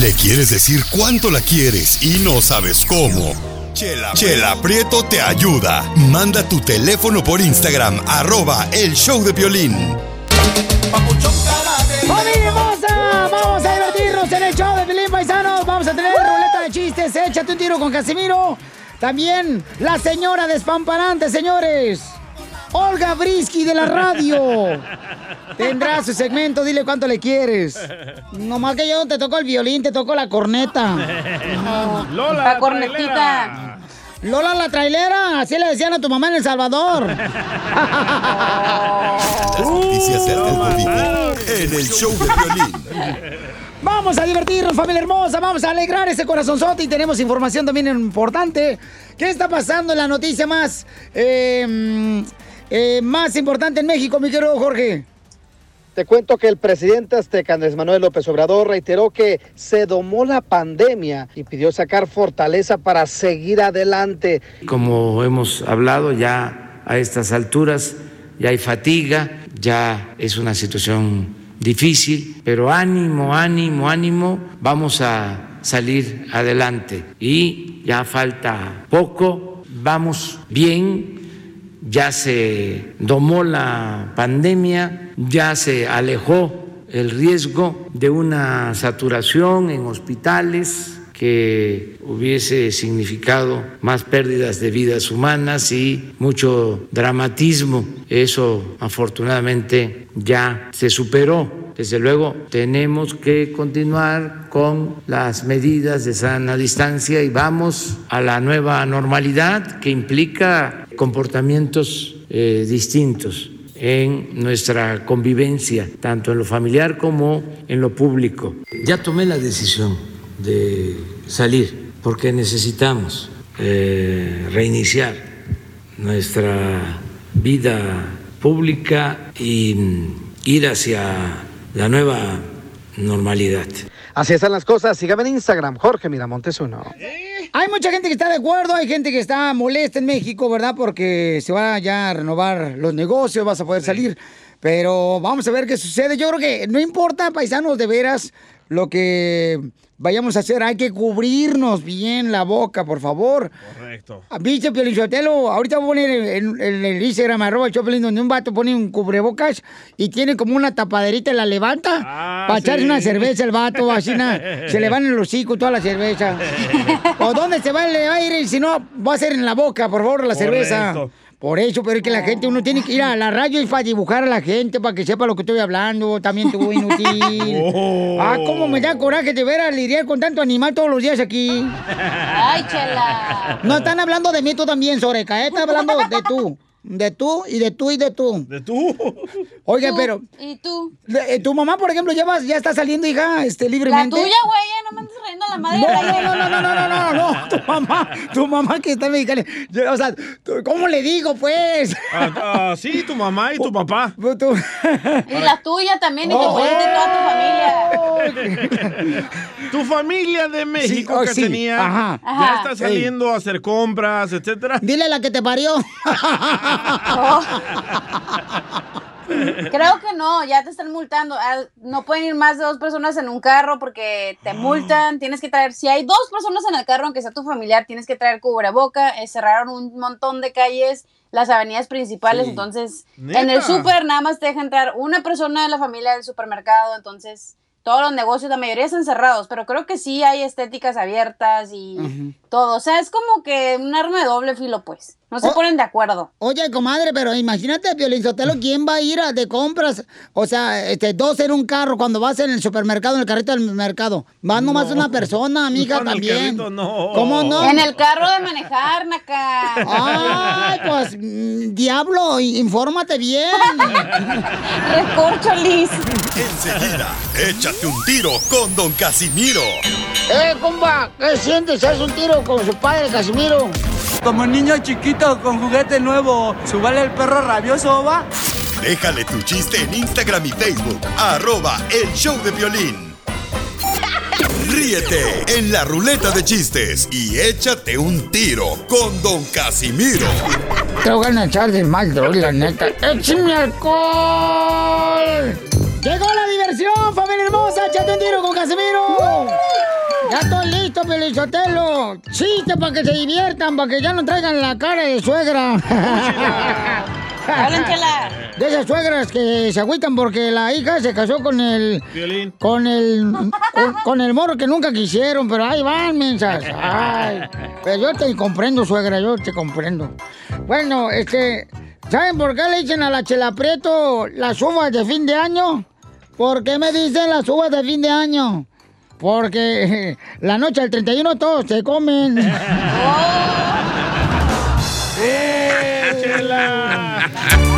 Le quieres decir cuánto la quieres y no sabes cómo. Chela, Chela Prieto te ayuda. Manda tu teléfono por Instagram, arroba el show de violín. ¡Familia hermosa! Vamos a divertirnos en el show de Pelín Paisanos. Vamos a tener ruleta de chistes. Échate un tiro con Casimiro. También la señora despamparante, señores. Olga Brisky de la radio. Tendrá su segmento, dile cuánto le quieres. Nomás que yo no te toco el violín, te toco la corneta. Lola, la la cornetita. Lola la trailera, así le decían a tu mamá en El Salvador. Noticias del Rojo Vivo en el show de violín. Vamos a divertirnos, familia hermosa. Vamos a alegrar ese corazonzote y tenemos información también importante. ¿Qué está pasando en la noticia más, eh, eh, más importante en México, mi querido Jorge? Te cuento que el presidente azteca Andrés Manuel López Obrador reiteró que se domó la pandemia y pidió sacar fortaleza para seguir adelante. Como hemos hablado ya a estas alturas, ya hay fatiga, ya es una situación difícil, pero ánimo, ánimo, ánimo, vamos a salir adelante. Y ya falta poco, vamos bien, ya se domó la pandemia, ya se alejó el riesgo de una saturación en hospitales que hubiese significado más pérdidas de vidas humanas y mucho dramatismo. Eso afortunadamente ya se superó. Desde luego tenemos que continuar con las medidas de sana distancia y vamos a la nueva normalidad que implica comportamientos eh, distintos en nuestra convivencia, tanto en lo familiar como en lo público. Ya tomé la decisión de salir porque necesitamos eh, reiniciar nuestra vida pública y mm, ir hacia la nueva normalidad. Así están las cosas. Sígame en Instagram, Jorge Miramontes uno. Hay mucha gente que está de acuerdo, hay gente que está molesta en México, ¿verdad? Porque se van ya a renovar los negocios, vas a poder salir. Pero vamos a ver qué sucede. Yo creo que no importa, paisanos, de veras, lo que vayamos a hacer, hay que cubrirnos bien la boca, por favor. Correcto. Bicho Piolichotelo, ahorita voy a poner en, en el Instagram, arroba el Choplin, donde un vato pone un cubrebocas y tiene como una tapaderita y la levanta para echarse una cerveza el vato, así na- se le van en el hocico toda la cerveza. ¿O dónde se va el aire? Si no, va a ser en la boca, por favor, la cerveza. Por eso, pero es que la gente, uno tiene que ir a la radio y para dibujar a la gente, para que sepa lo que estoy hablando, también tú, inútil. Oh. Ah, cómo me da coraje de ver a lidiar con tanto animal todos los días aquí. Ay, chela. No están hablando de mí tú también, Soreca, ¿eh? están hablando de tú. De tú y de tú y de tú. De tú. oye pero. ¿Y tú? Eh, eh, tu mamá, por ejemplo, ya, vas, ya está saliendo, hija, este, libremente. La tuya, güey, eh, no me andes riendo a la madre. No, no, no, no, no, no, no, no, Tu mamá, tu mamá que está mexicana. O sea, ¿cómo le digo, pues? Ah, ah, sí, tu mamá y tu papá. Y la tuya también, y oh, tu de toda tu familia. tu familia de México oh, que tenía. Ajá. Ya está saliendo a hacer compras, etcétera. Dile la que te parió. Creo que no, ya te están multando. Ah, No pueden ir más de dos personas en un carro porque te multan. Tienes que traer, si hay dos personas en el carro, aunque sea tu familiar, tienes que traer cubreboca. Eh, cerraron un montón de calles, las avenidas principales. Sí. Entonces, ¿Neta? en el súper nada más te deja entrar una persona de la familia del supermercado. Entonces, todos los negocios, la mayoría están cerrados, pero creo que sí hay estéticas abiertas y todo. O sea, es como que un arma de doble filo, pues. No se ponen de acuerdo. Oye, comadre, pero imagínate, Piolín Sotelo, ¿quién va a ir a de compras? O sea, este, dos en un carro cuando vas en el supermercado, en el carrito del mercado. Va nomás una persona, amiga, No, en el también. carrito no. ¿Cómo no? En el carro de manejar, Naca. Ay, pues, mm, diablo, infórmate bien. Recorcholis. Enseguida, échate un tiro con Don Casimiro. ¡Eh, compa! ¿Qué sientes? ¿Haz un tiro con su padre, Casimiro? Como niño chiquito con juguete nuevo, ¿subale el perro rabioso, va? Déjale tu chiste en Instagram y Facebook, arroba el show de violín. Ríete en la ruleta de chistes y échate un tiro con Don Casimiro. Te voy a echar de mal, droga, la neta. ¡Échame alcohol! ¡Llegó la diversión, familia hermosa! ¡Échate un tiro con Casimiro! Pelizotelo. Chiste para que se diviertan, para que ya no traigan la cara de suegra. De esas suegras que se agüitan porque la hija se casó con el. Violín. Con el. Con, con el morro que nunca quisieron, pero ahí van, mensas. Ay. Pero yo te comprendo, suegra, yo te comprendo. Bueno, este. ¿Saben por qué le dicen a la Chela Prieto las uvas de fin de año? ¿Por qué me dicen las uvas de fin de año? Porque la noche del 31 todos se comen.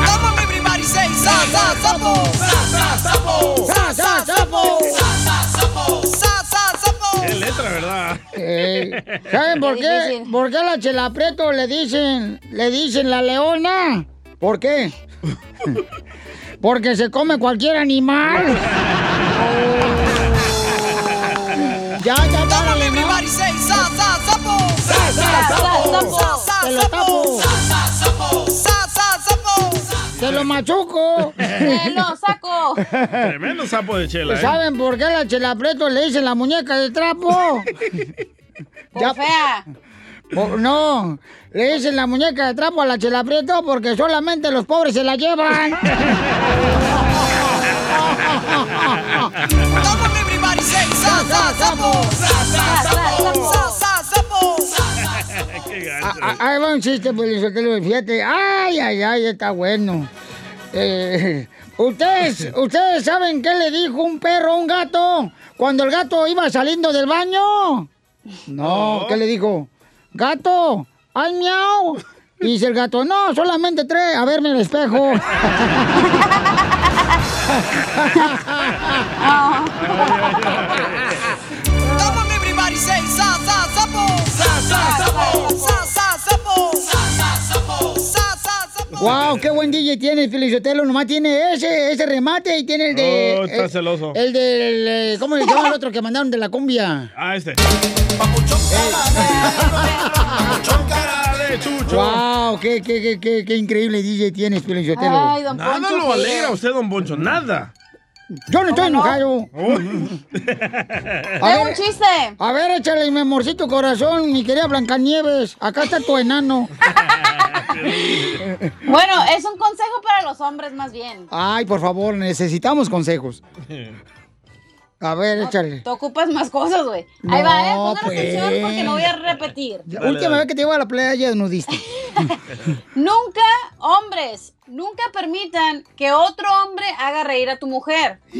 Come on, everybody say sa sa sapo. Sa sa sapo. ¡Sa, sa, sapo! Sa sa sapo. Sa sa sapo. Qué letra, ¿verdad? Eh, ¿Saben por Qué difícil. ¿Por qué a la Chela Prieto le dicen, le dicen la leona? ¿Por qué? Porque se come cualquier animal. ya, ya, ¿no? everybody say sa sa sapo. Sa Sa, sa, sapo. sa sa Te lo sapo. tapo. Sa sa sapo. Sa sa sapo. ¡Te lo machuco! Te lo saco. Tremendo sapo de chela, ¿eh? ¿Saben por qué a la Chela Prieto le dicen la muñeca de trapo? Por fea. Por- no, le dicen la muñeca de trapo a la Chela Prieto porque solamente los pobres se la llevan. Everybody say sa sa sapo. Sa sa sapo. Sa sa sapo. Ah, ah, Ahí va un chiste, Pelizotelo, fíjate. Ay, ay, ay, está bueno. Eh, ¿ustedes, ¿Ustedes saben qué le dijo un perro a un gato cuando el gato iba saliendo del baño? No, ¿qué le dijo? Gato, ¡ay, miau! Y dice el gato, no, solamente tres, a verme en el espejo. Come ¡Wow! ¡Qué buen DJ tiene Felizotelo! Nomás tiene ese, ese remate y tiene el de... Oh, está el- celoso. El del... eh, ¿Cómo se llama el otro que mandaron de la cumbia? Ah, este. ¡Wow! ¡Qué, qué, qué, qué, qué increíble DJ tienes, Felizotelo! Ay, don Nada Poncho. lo qué- alegra a usted, don Boncho, nada. Yo no estoy enojado. Oh, A Tengo un chiste. a ver, échale mi amorcito corazón, mi querida Blancanieves. Acá está tu enano. Bueno, es un consejo para los hombres más bien. Ay, por favor, necesitamos consejos. A ver, échale. Tú ocupas más cosas, güey. Ahí va, ¿eh? No, Pongan pues. atención porque no voy a repetir. La última vez que te llevo a la playa nudista. Nunca, hombres, nunca permitan que otro hombre haga reír a tu mujer.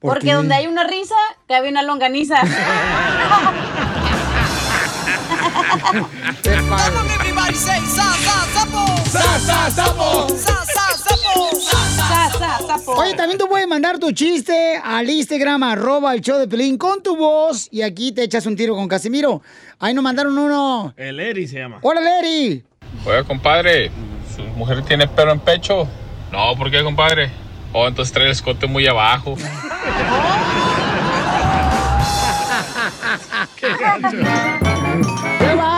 ¿Por Porque qué? donde hay una risa, cabe una longaniza. Say sa sa sapo. Sa sa sapo. Sa sa sapo. Sa, sa, sapo. Oye, también tú puedes mandar tu chiste al Instagram, arroba el show de Pelín con tu voz y aquí te echas un tiro con Casimiro. Ahí nos mandaron uno. el Eri se llama. ¡Hola, Eri! Oiga, compadre, ¿su mujer tiene pelo en pecho? No, ¿por qué, compadre? Oh, entonces trae el escote muy abajo. ¡Qué bárbaros!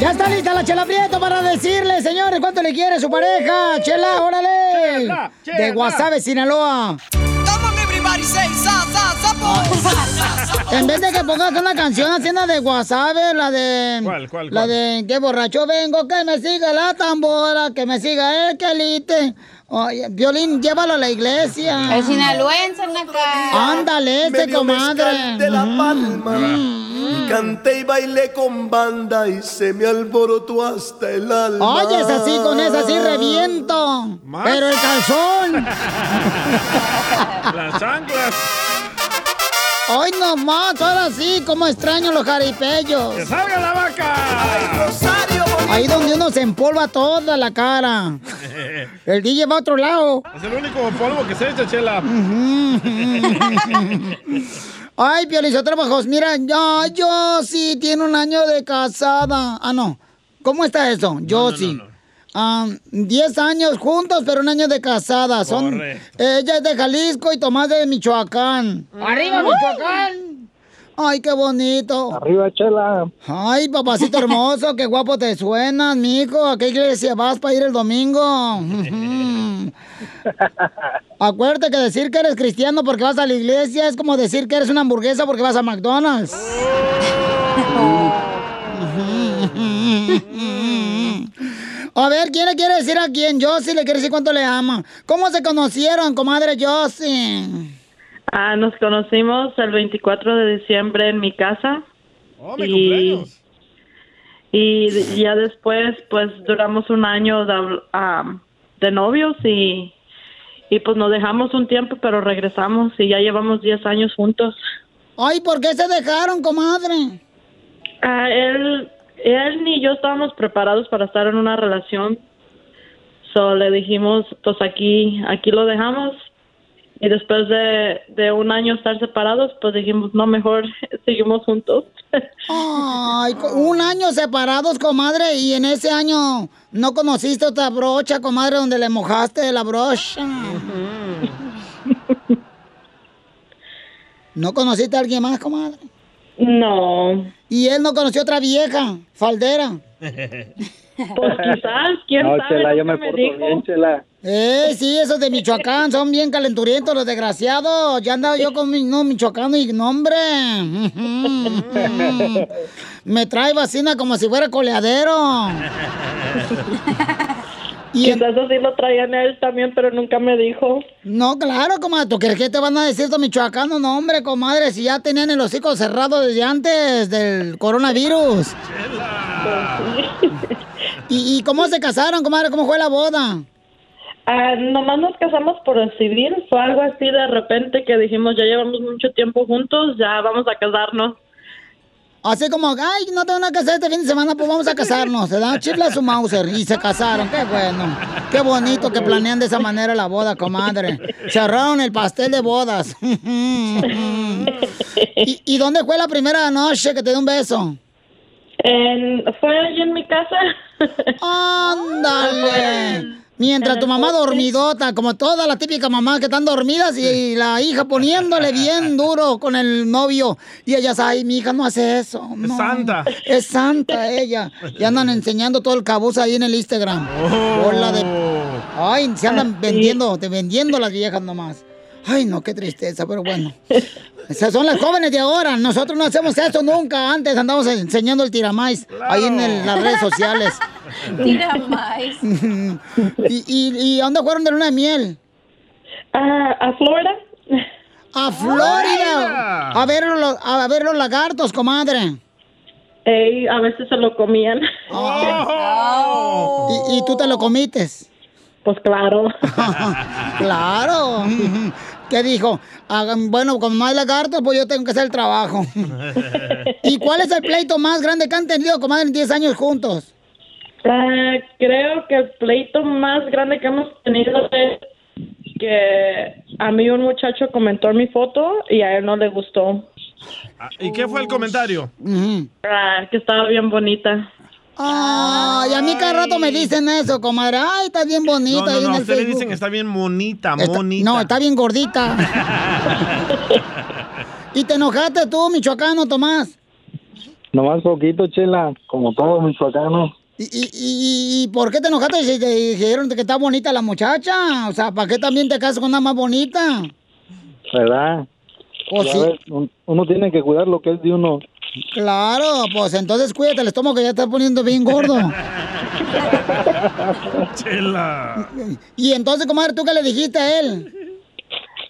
Ya está lista la Chela Prieto para decirle, señores, cuánto le quiere a su pareja. Chela, órale. Chela, De chela. Guasave, Sinaloa. Sapo. En vez de que pongas una canción haciendo de Guasave, la de. ¿Cuál, cuál, La cuál? de qué borracho vengo, que me siga la tambora, que me siga el quelite. Oye, Violín, llévalo a la iglesia. El sinaloense en acá. Ándale, ese comadre. de la palma. Y canté y bailé con banda y se me alborotó hasta el alma. Oye, es así, con esa sí reviento. Pero el calzón. Las chanclas. Hoy nomás, ahora sí, como extraño los jaripellos. ¡Que salga la vaca! Ahí donde uno se empolva toda la cara. El DJ va a otro lado. Es el único polvo que se echa, Chela. Ay, Piolizotero Bajos, mira, yo, yo sí tiene un año de casada. Ah, no. ¿Cómo está eso? Yo sí. Ah, Diez años juntos, pero un año de casada. Son, Correcto. ella es de Jalisco y Tomás de Michoacán. ¡Arriba, Michoacán! Ay, qué bonito. Arriba, chela. Ay, papacito hermoso, qué guapo te suenas, mijo. ¿A qué iglesia vas para ir el domingo? Acuérdate que decir que eres cristiano porque vas a la iglesia es como decir que eres una hamburguesa porque vas a McDonald's. A ver, ¿quién le quiere decir a quién? Josie le quiere decir cuánto le ama. ¿Cómo se conocieron, comadre Josie? Ah, nos conocimos el 24 de diciembre en mi casa. Oh, mi y, cumpleaños. y ya después, pues duramos un año de, de novios y, y pues nos dejamos un tiempo, pero regresamos y ya llevamos 10 años juntos. Ay, ¿por qué se dejaron, comadre? Ah, él, él ni yo estábamos preparados para estar en una relación. So le dijimos, pues aquí, aquí lo dejamos. Y después de, de un año estar separados, pues dijimos, no, mejor seguimos juntos. Ay, un año separados, comadre, y en ese año no conociste otra brocha, comadre, donde le mojaste la brocha. ¿No conociste a alguien más, comadre? No. ¿Y él no conoció otra vieja, faldera? Pues quizás, quién No, sabe. chela, yo me me porto dijo. bien, chela. Eh, sí, esos de Michoacán son bien calenturientos, los desgraciados. Ya andaba yo con mi no, michoacano y nombre. Me trae vacina como si fuera coleadero. Y Quizás así lo traían a él también, pero nunca me dijo. No, claro, comadre. ¿Tú crees que te van a decir estos michoacanos? No, hombre, comadre, si ya tenían el hocico cerrado desde antes del coronavirus. ¿Y, y cómo se casaron, comadre? ¿Cómo fue la boda? Ah, nomás nos casamos por el civil, fue algo así de repente que dijimos, ya llevamos mucho tiempo juntos, ya vamos a casarnos. Así como, ay, no tengo nada que hacer este fin de semana, pues vamos a casarnos. Se dan chifla a su Mauser y se casaron. Qué bueno. Qué bonito que planean de esa manera la boda, comadre. Cerraron el pastel de bodas. ¿Y, y dónde fue la primera noche que te dio un beso? En- fue allí en mi casa. ¡Ándale! Mientras tu mamá dormidota, como toda la típica mamá que están dormidas y la hija poniéndole bien duro con el novio. Y ellas, ay, mi hija no hace eso. no. santa. Es santa ella. Y andan enseñando todo el cabuz ahí en el Instagram. Hola de... Ay, se andan vendiendo, te vendiendo las viejas nomás. Ay, no, qué tristeza, pero bueno. Esas son las jóvenes de ahora. Nosotros no hacemos eso nunca. Antes andamos enseñando el tiramais ahí en el- las redes sociales. Tiramais. ¿Y, y, y a dónde fueron de luna de miel? a Florida. A Florida. A ver, los, a ver los lagartos, comadre. Ey, a veces se lo comían. ¿Y, y tú te lo comites? Pues claro. claro. ¿Qué dijo? Bueno, como no hay lagartos, pues yo tengo que hacer el trabajo. ¿Y cuál es el pleito más grande que han tenido, comadre, en 10 años juntos? Ah, creo que el pleito más grande que hemos tenido es que a mí un muchacho comentó mi foto y a él no le gustó. Ah, ¿Y qué fue el comentario? Ah, que estaba bien bonita. Ay, a mí cada rato me dicen eso, comadre. Ay, está bien bonita No, no, ahí no, en a el usted le Facebook. dicen que está bien monita, monita. no, está bien gordita. ¿Y te enojaste tú, michoacano, Tomás? Nomás poquito, chela, como todo michoacano. ¿Y, y, y, y por qué te enojaste si te dijeron que está bonita la muchacha? O sea, ¿para qué también te casas con una más bonita? ¿Verdad? Sí. ves, uno tiene que cuidar lo que es de uno. Claro, pues entonces cuídate el estómago que ya está poniendo bien gordo. Chela. Y entonces, comadre, ¿tú qué le dijiste a él?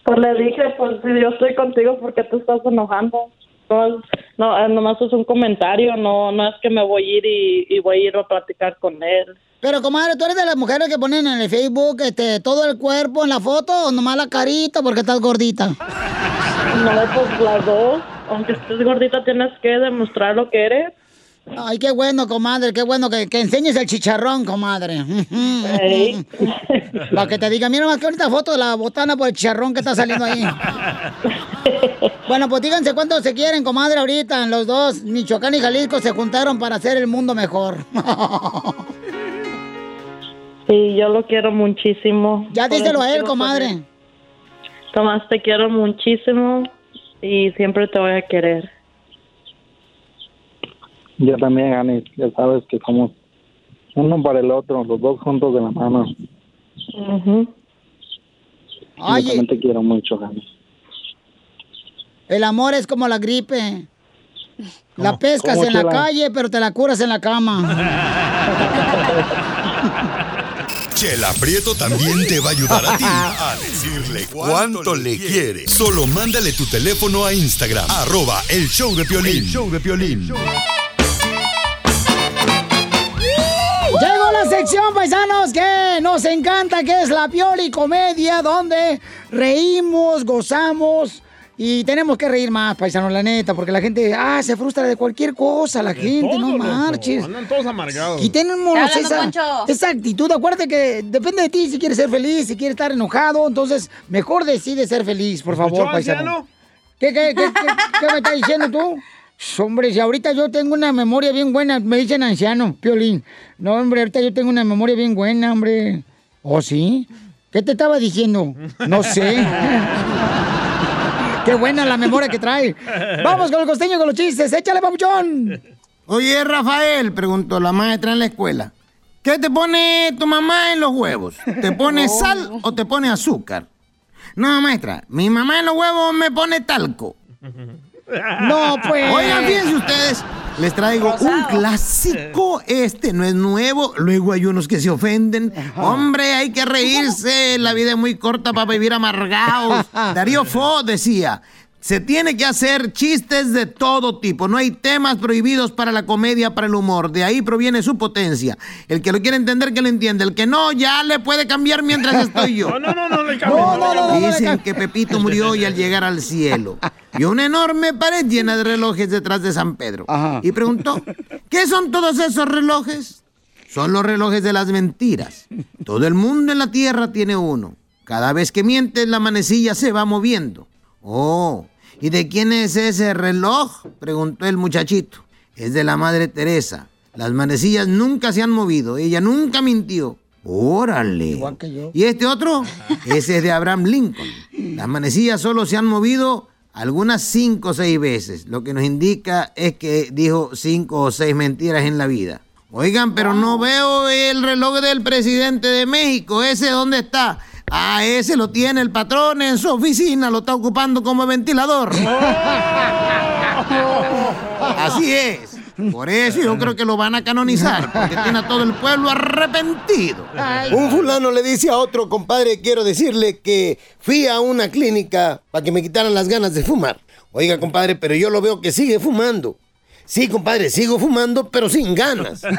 Pues le dije, pues si yo estoy contigo porque te estás enojando. No, no, eh, nomás es un comentario, no, no es que me voy a ir y, y voy a ir a platicar con él. Pero, comadre, ¿tú eres de las mujeres que ponen en el Facebook este, todo el cuerpo en la foto o nomás la carita porque estás gordita? No, pues las dos. Aunque estés gordita, tienes que demostrar lo que eres. Ay, qué bueno, comadre, qué bueno que, que enseñes el chicharrón, comadre. Ey. Para que te diga, mira más que ahorita foto de la botana por el chicharrón que está saliendo ahí. Bueno, pues díganse cuántos se quieren, comadre, ahorita. Los dos, Michoacán y Jalisco, se juntaron para hacer el mundo mejor. Sí, yo lo quiero muchísimo. Ya díselo a él, comadre. Tomás, te quiero muchísimo y siempre te voy a querer. Yo también, Jani, ya sabes que somos uno para el otro, los dos juntos de la mano. Ay, Yo también te quiero mucho, Jani. el amor es como la gripe. La pescas ¿Cómo, en la calle, pero te la curas en la cama. Chela Prieto también te va a ayudar a ti a decirle cuánto le quiere. Solo mándale tu teléfono a Instagram, arroba el show de Piolín. El show de Piolín. Llegó la sección, paisanos, que nos encanta, que es la Pioli Comedia, donde reímos, gozamos y tenemos que reír más, paisanos, la neta, porque la gente, ah, se frustra de cualquier cosa, la gente, Todo, no loco. marches. Andan todos amargados. Y tenemos Está hablando, esa, esa actitud. Acuérdate que depende de ti si quieres ser feliz, si quieres estar enojado. Entonces, mejor decide ser feliz, por favor, ¿Escuchó, paisano. anciano? ¿Qué, qué, qué, qué, qué me estás diciendo tú? Hombre, si ahorita yo tengo una memoria bien buena, me dicen anciano, Piolín. No, hombre, ahorita yo tengo una memoria bien buena, hombre. ¿Oh, sí? ¿Qué te estaba diciendo? No sé. Qué buena la memoria que trae. Vamos con el costeño con los chistes. Échale, papuchón. Oye, Rafael, preguntó la maestra en la escuela. ¿Qué te pone tu mamá en los huevos? ¿Te pone sal o te pone azúcar? No, maestra, mi mamá en los huevos me pone talco. No, pues. Oigan, fíjense ustedes, les traigo un clásico. Este no es nuevo. Luego hay unos que se ofenden. Hombre, hay que reírse. La vida es muy corta para vivir amargados. Darío Fo decía. Se tiene que hacer chistes de todo tipo. No hay temas prohibidos para la comedia, para el humor. De ahí proviene su potencia. El que lo quiere entender, que lo entiende. El que no, ya le puede cambiar mientras estoy yo. No, no, no, no le cambies, no, no, no, no le Dicen que Pepito murió y al llegar al cielo vio una enorme pared llena de relojes detrás de San Pedro. Y preguntó, ¿qué son todos esos relojes? Son los relojes de las mentiras. Todo el mundo en la tierra tiene uno. Cada vez que mientes, la manecilla se va moviendo. Oh, ¿y de quién es ese reloj? Preguntó el muchachito. Es de la Madre Teresa. Las manecillas nunca se han movido. Ella nunca mintió. Órale. ¿Y este otro? Ese es de Abraham Lincoln. Las manecillas solo se han movido algunas cinco o seis veces. Lo que nos indica es que dijo cinco o seis mentiras en la vida. Oigan, pero no veo el reloj del presidente de México. ¿Ese dónde está? Ah, ese lo tiene el patrón en su oficina, lo está ocupando como ventilador. Así es. Por eso yo creo que lo van a canonizar, porque tiene a todo el pueblo arrepentido. Un fulano le dice a otro, compadre, quiero decirle que fui a una clínica para que me quitaran las ganas de fumar. Oiga, compadre, pero yo lo veo que sigue fumando. Sí, compadre, sigo fumando, pero sin ganas.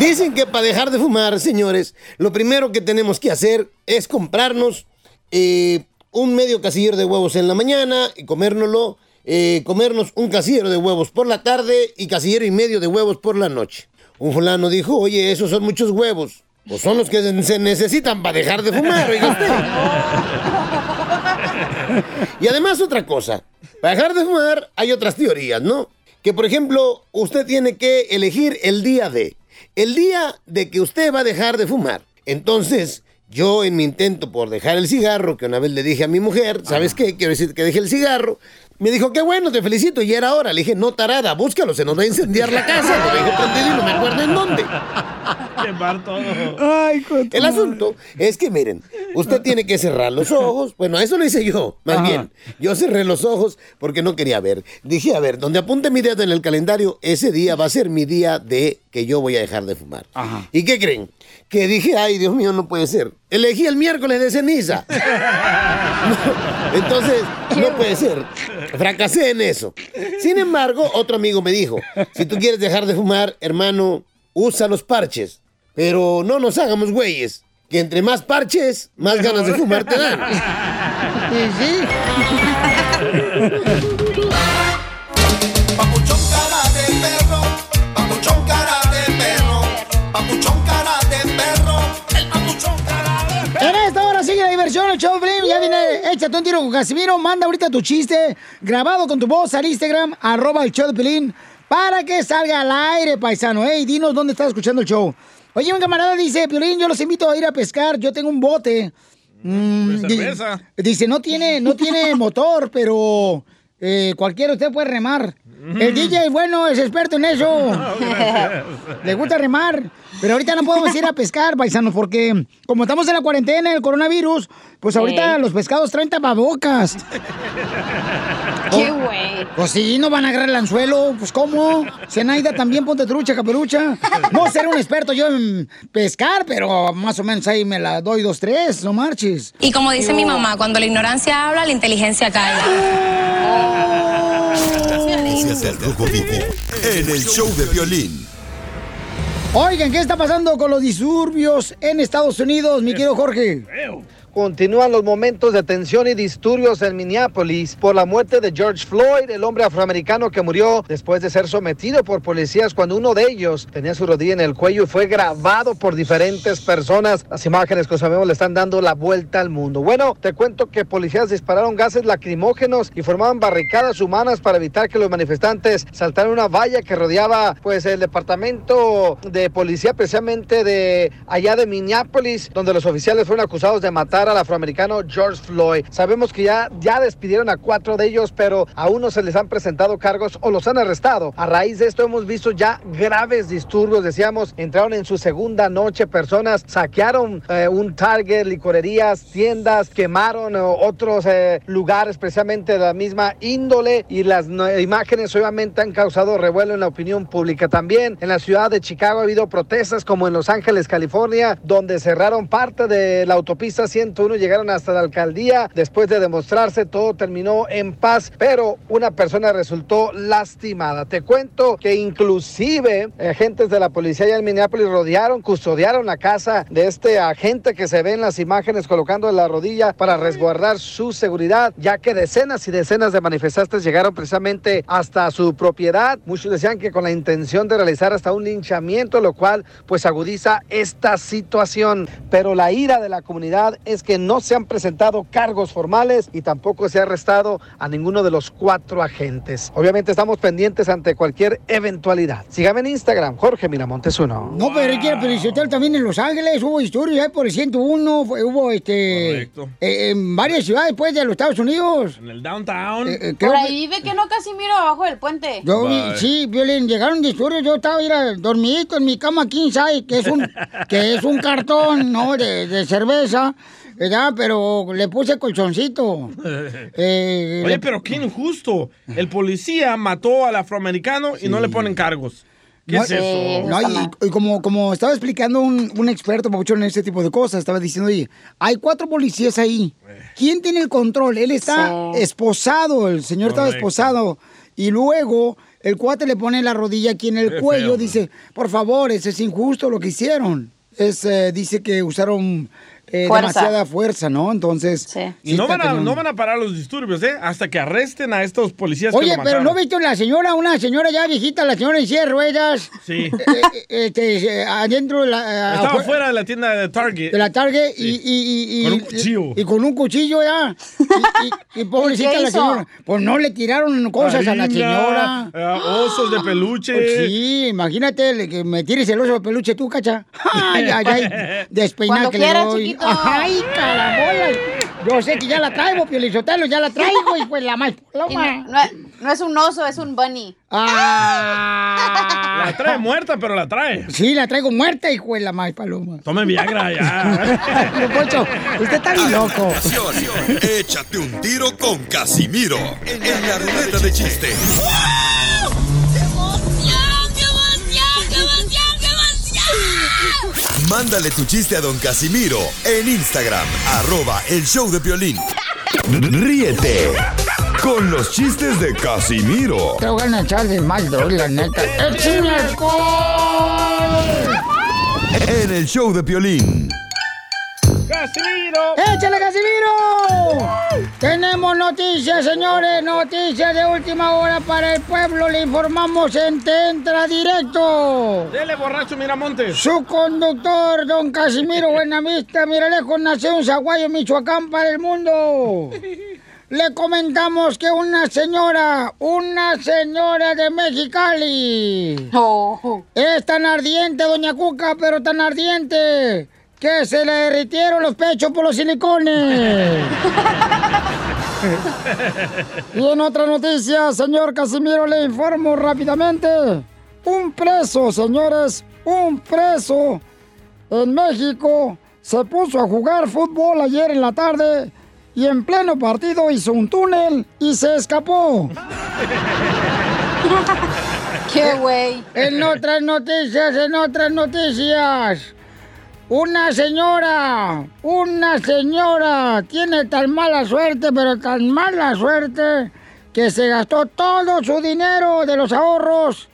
Dicen que para dejar de fumar, señores, lo primero que tenemos que hacer es comprarnos eh, un medio casillero de huevos en la mañana y comérnoslo, eh, comernos un casillero de huevos por la tarde y casillero y medio de huevos por la noche. Un fulano dijo, oye, esos son muchos huevos. Pues son los que se- necesitan para dejar de fumar, oiga usted. Y además otra cosa, para dejar de fumar hay otras teorías, ¿no? Que por ejemplo, usted tiene que elegir el día de, el día de que usted va a dejar de fumar. Entonces, yo en mi intento por dejar el cigarro, que una vez le dije a mi mujer, ¿sabes qué? Quiero decir que deje el cigarro. Me dijo, qué bueno, te felicito, y era hora. Le dije, no tarada, búscalo, se nos va a incendiar la casa. Lo dejé prendido y no me acuerdo en dónde. Quemar todo. Ay, El asunto es que, miren, usted tiene que cerrar los ojos. Bueno, eso lo hice yo, más Ajá. bien. Yo cerré los ojos porque no quería ver. Dije, a ver, donde apunte mi dedo en el calendario, ese día va a ser mi día de que yo voy a dejar de fumar. ¿Y qué creen? Que dije, ay, Dios mío, no puede ser. Elegí el miércoles de ceniza. Entonces, no puede ser. Fracasé en eso. Sin embargo, otro amigo me dijo, si tú quieres dejar de fumar, hermano, usa los parches. Pero no nos hagamos güeyes, que entre más parches, más ganas de fumar te dan. Papuchón cara de perro, papuchón cara de perro, papuchón cara de perro, el papuchón cara de perro. En esta hora sigue la diversión, el show de Piolín. Ya viene, échate un tiro con Casimiro. Manda ahorita tu chiste grabado con tu voz al Instagram, arroba el show de Pelín, para que salga al aire, paisano. Ey, dinos dónde estás escuchando el show. Oye, un camarada dice, Piolín, yo los invito a ir a pescar. Yo tengo un bote. Mm, di- cerveza. dice, no tiene, no tiene motor, pero eh, cualquiera usted puede remar. El DJ, bueno, es experto en eso. gracias. Le gusta remar. Pero ahorita no podemos ir a pescar, paisanos, porque como estamos en la cuarentena, el coronavirus, pues ahorita Sí. los pescados traen tapabocas. Qué güey. Pues sí, no van a agarrar el anzuelo. Pues ¿cómo? Zenaida también ponte trucha, caperucha. No seré un experto yo en pescar, pero más o menos ahí me la doy dos, tres, no marches. Y como dice mi mamá, cuando la ignorancia habla, la inteligencia calla. Gracias Rojo Vivo en el show de violín. Oigan, ¿qué está pasando con los disturbios en Estados Unidos, mi querido Jorge? Continúan los momentos de tensión y disturbios en Minneapolis por la muerte de George Floyd, el hombre afroamericano que murió después de ser sometido por policías cuando uno de ellos tenía su rodilla en el cuello y fue grabado por diferentes personas. Las imágenes que sabemos le están dando la vuelta al mundo. Bueno, te cuento que policías dispararon gases lacrimógenos y formaban barricadas humanas para evitar que los manifestantes saltaran una valla que rodeaba pues el departamento de policía precisamente de allá de Minneapolis, donde los oficiales fueron acusados de matar al afroamericano George Floyd. Sabemos que ya, ya despidieron a cuatro de ellos, pero aún no se les han presentado cargos o los han arrestado. A raíz de esto hemos visto ya graves disturbios, decíamos, entraron en su segunda noche personas, saquearon eh, un Target, licorerías, tiendas, quemaron eh, otros eh, lugares precisamente de la misma índole y las imágenes obviamente han causado revuelo en la opinión pública. También en la ciudad de Chicago ha habido protestas como en Los Ángeles, California, donde cerraron parte de la autopista 101, llegaron hasta la alcaldía. Después de demostrarse, todo terminó en paz, pero una persona resultó lastimada. Te cuento que inclusive agentes de la policía allá en Minneapolis rodearon, custodiaron la casa de este agente que se ve en las imágenes colocando la rodilla para resguardar su seguridad, ya que decenas y decenas de manifestantes llegaron precisamente hasta su propiedad. Muchos decían que con la intención de realizar hasta un linchamiento, lo cual pues agudiza esta situación. Pero la ira de la comunidad es que no se han presentado cargos formales y tampoco se ha arrestado a ninguno de los cuatro agentes. Obviamente estamos pendientes ante cualquier eventualidad. Sígame en Instagram, Jorge Miramontes uno. No, pero es que pero si usted también en Los Ángeles hubo historias ahí por el 101, fue- hubo este Correcto. eh, en varias ciudades pues de los Estados Unidos. En el downtown. creo Por que- ahí vive que no Casimiro abajo del puente. Yo vi, sí, Violín, llegaron disturbios, yo estaba ir dormidito en mi cama king size, que es un, que es un cartón, ¿no? De, de cerveza, ¿verdad? Pero le puse colchoncito. Eh, Oye, le- pero qué injusto. El policía mató al afroamericano y no le ponen cargos. ¿Qué No, es eso? no, y, y como, como estaba explicando un, un experto, Papuchón, en este tipo de cosas, estaba diciendo, oye, hay cuatro policías ahí. ¿Quién tiene el control? Él está esposado, el señor estaba esposado. Y luego el cuate le pone la rodilla aquí en el Qué cuello, feo, dice, por favor, eso es injusto lo que hicieron. Es, eh, dice que usaron eh, Fuerza. demasiada fuerza, ¿no? Entonces... Y no van, a, no van a parar los disturbios, ¿eh? Hasta que arresten a estos policías Oye, que lo pero. ¿no viste la señora, una señora ya viejita, la señora en silla de ruedas? Sí. Eh, eh, este, eh, adentro de la... Estaba afuera- fuera de la tienda de Target. de la Target y, y, y, y- Con un cuchillo. Y, con un cuchillo ya. Y, y- y pobrecita ¿Y qué la señora. Pues no le tiraron cosas a la señora. eh, osos de peluche. Pues sí, imagínate que me tires el oso de peluche tú, cacha. Ay, ay, ay. Despeinada que le doy. chiquito. Ay, carambola. Yo sé que ya la traigo, Pielizotelo, ya la traigo y pues la más paloma. no- no- No es un oso, es un bunny. Ah. La trae muerta, pero la trae. Sí, la traigo muerta, hijo de la más paloma. Tome Viagra ya. Don Poncho, usted está bien loco. Échate un tiro con Casimiro en la ruleta de chiste. Mándale tu chiste a don Casimiro en Instagram, arroba el show de violín. Ríete con los chistes de Casimiro Te voy a echar de mal, la neta. ¡Échame alcohol! en el show de violín. ¡Casimiro! ¡Échale, Casimiro! Tenemos noticias, señores, noticias de última hora para el pueblo. Le informamos en Te Entra Directo. Dele, borracho Miramontes. Su conductor, don Casimiro Buenavista, mira lejos, nació en Zaguayo, Michoacán, para el mundo. Le comentamos que una señora, una señora de Mexicali, es tan ardiente, doña Cuca, pero tan ardiente, que se le derritieron los pechos por los silicones. Y en otra noticia, señor Casimiro, le informo rápidamente. Un preso, señores, un preso en México se puso a jugar fútbol ayer en la tarde y en pleno partido hizo un túnel y se escapó. ¡Qué güey! En otras noticias, en otras noticias. Una señora, una señora tiene tan mala suerte, pero tan mala suerte, que se gastó todo su dinero de los ahorros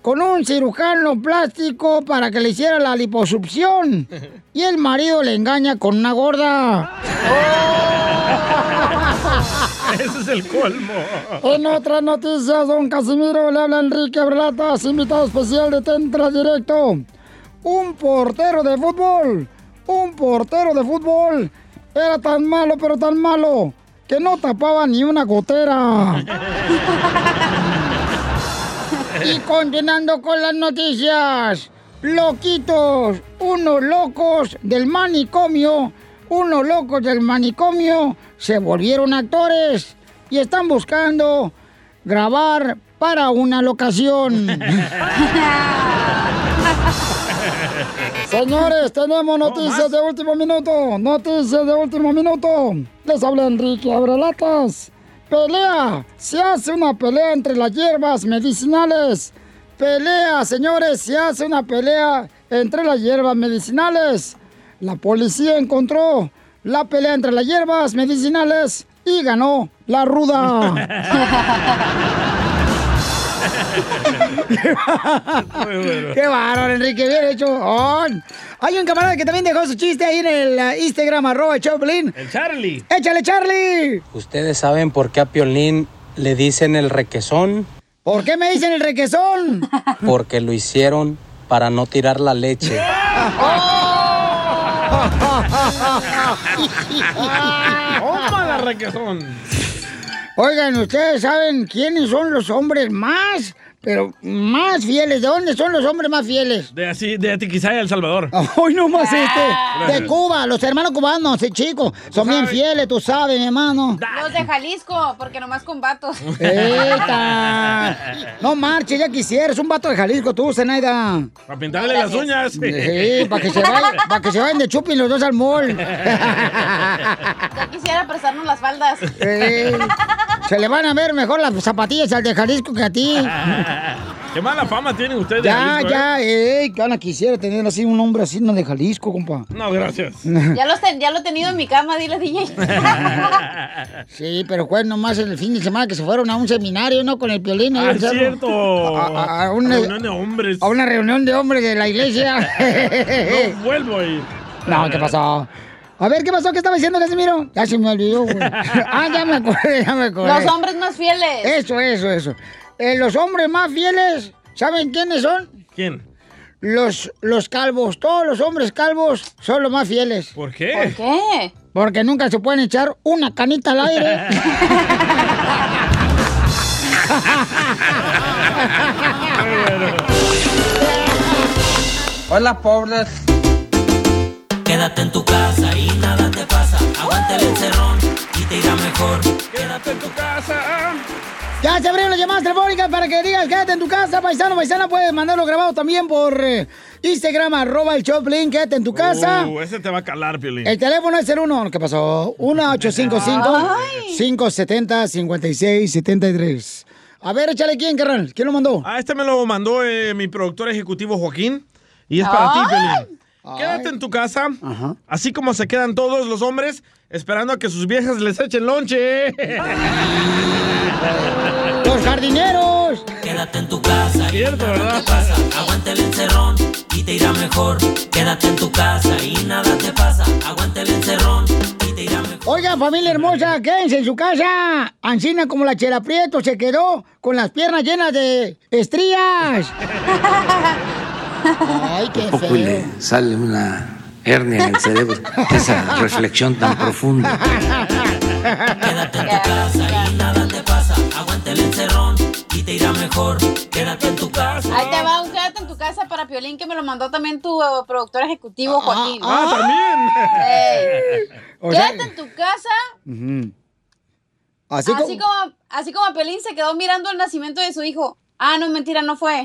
con un cirujano plástico para que le hiciera la liposucción. Y el marido le engaña con una gorda. Ese es el colmo. En otras noticias, don Casimiro le habla Enrique Abrelatas, invitado especial de Tentra Directo. Un portero de fútbol, un portero de fútbol, era tan malo, pero tan malo, que no tapaba ni una gotera. y continuando con las noticias, loquitos, unos locos del manicomio, unos locos del manicomio se volvieron actores y están buscando grabar para una locación. Señores, tenemos noticias de último minuto. Noticias de último minuto. Les habla Enrique Abrelatas. Pelea. Se hace una pelea entre las hierbas medicinales. Pelea, señores. Se hace una pelea entre las hierbas medicinales. La policía encontró la pelea entre las hierbas medicinales y ganó la ruda. Qué bárbaro, Enrique, bien hecho. Oh, Hay un camarada que también dejó su chiste ahí en el uh, Instagram, arroba Choplin. El Charlie. ¡Échale, Charlie! ¿Ustedes saben por qué a Piolín le dicen el requesón? ¿Por qué me dicen el requesón? Porque lo hicieron para no tirar la leche. ¡Tómala, requesón! Oigan, ¿ustedes saben quiénes son los hombres más, pero más fieles? ¿De dónde son los hombres más fieles? De así, de Atiquizaya, El Salvador. Hoy no más este. De. Cuba, los hermanos cubanos, sí, chicos. Son bien fieles, tú sabes, mi hermano. Los de Jalisco, porque nomás con vatos. ¡Eita! No marches, ya quisieras. Un vato de Jalisco, tú, Zenaida. Para pintarle las uñas. Sí, para que se vayan, para que se vayan de chupin los dos al mall. Ya quisiera prestarnos las faldas. Eh, se le van a ver mejor las zapatillas al de Jalisco que a ti. Qué mala fama tienen ustedes de Ya, Jalisco, ¿eh? ya, eh, gana quisiera tener así un hombre así, no de Jalisco, compa. No, gracias. Ya, los ten- ya lo he tenido en mi cama, dile DJ. Sí, pero fue nomás el fin de semana que se fueron a un seminario, ¿no? Con el piolín. ahí Ah, es cierto. A, a- a una, Reunión de hombres. a una reunión de hombres de la iglesia. No vuelvo a ir. No, ¿qué pasó? A ver, ¿qué pasó? ¿Qué estaba diciendo Casimiro? Ya se me olvidó, güey. Ah, ya me acordé, ya me acordé. Los hombres más fieles. Eso, eso, eso. Eh, los hombres más fieles, ¿saben quiénes son? ¿Quién? Los, los calvos. Todos los hombres calvos son los más fieles. ¿Por qué? ¿Por qué? Porque nunca se pueden echar una canita al aire. Hola, pobres. Quédate en tu casa y nada te pasa. Aguanta el encerrón y te irá mejor. Quédate en tu casa. Ya se abrieron las llamadas telefónicas para que digas quédate en tu casa, paisano, paisana. Puedes mandarlo grabado también por eh, Instagram, arroba el Choplin, quédate en tu casa. Uh, ese te va a calar, Piolín. El teléfono es el 1, ¿qué pasó? 1-855-570-5673. A ver, échale quién, carnal. ¿Quién lo mandó? Ah, este me lo mandó eh, mi productor ejecutivo Joaquín. Y es para ti. Piolín. Quédate en tu casa, así como se quedan todos los hombres esperando a que sus viejas les echen lonche. ¡Los jardineros! Quédate en tu casa Cierto, ¿verdad? pasa. Aguanta el encerrón y te irá mejor. Quédate en tu casa y nada te pasa. Aguanta el encerrón y te irá mejor. Oigan, familia hermosa, quédense en su casa. Ancina como la Chela Prieto se quedó con las piernas llenas de estrías. Ay, qué Poco y le sale una hernia en el cerebro. Esa reflexión tan profunda. Quédate en tu casa y nada te pasa. Aguanta el encerrón y te irá mejor. Quédate en tu casa. Ahí te va un quédate en tu casa para Piolín que me lo mandó también tu eh, productor ejecutivo, Joaquín. ah, también. O sea- quédate en tu casa. Así, así, como... como... así como Piolín se quedó mirando el nacimiento de su hijo. Ah, no, mentira, no fue.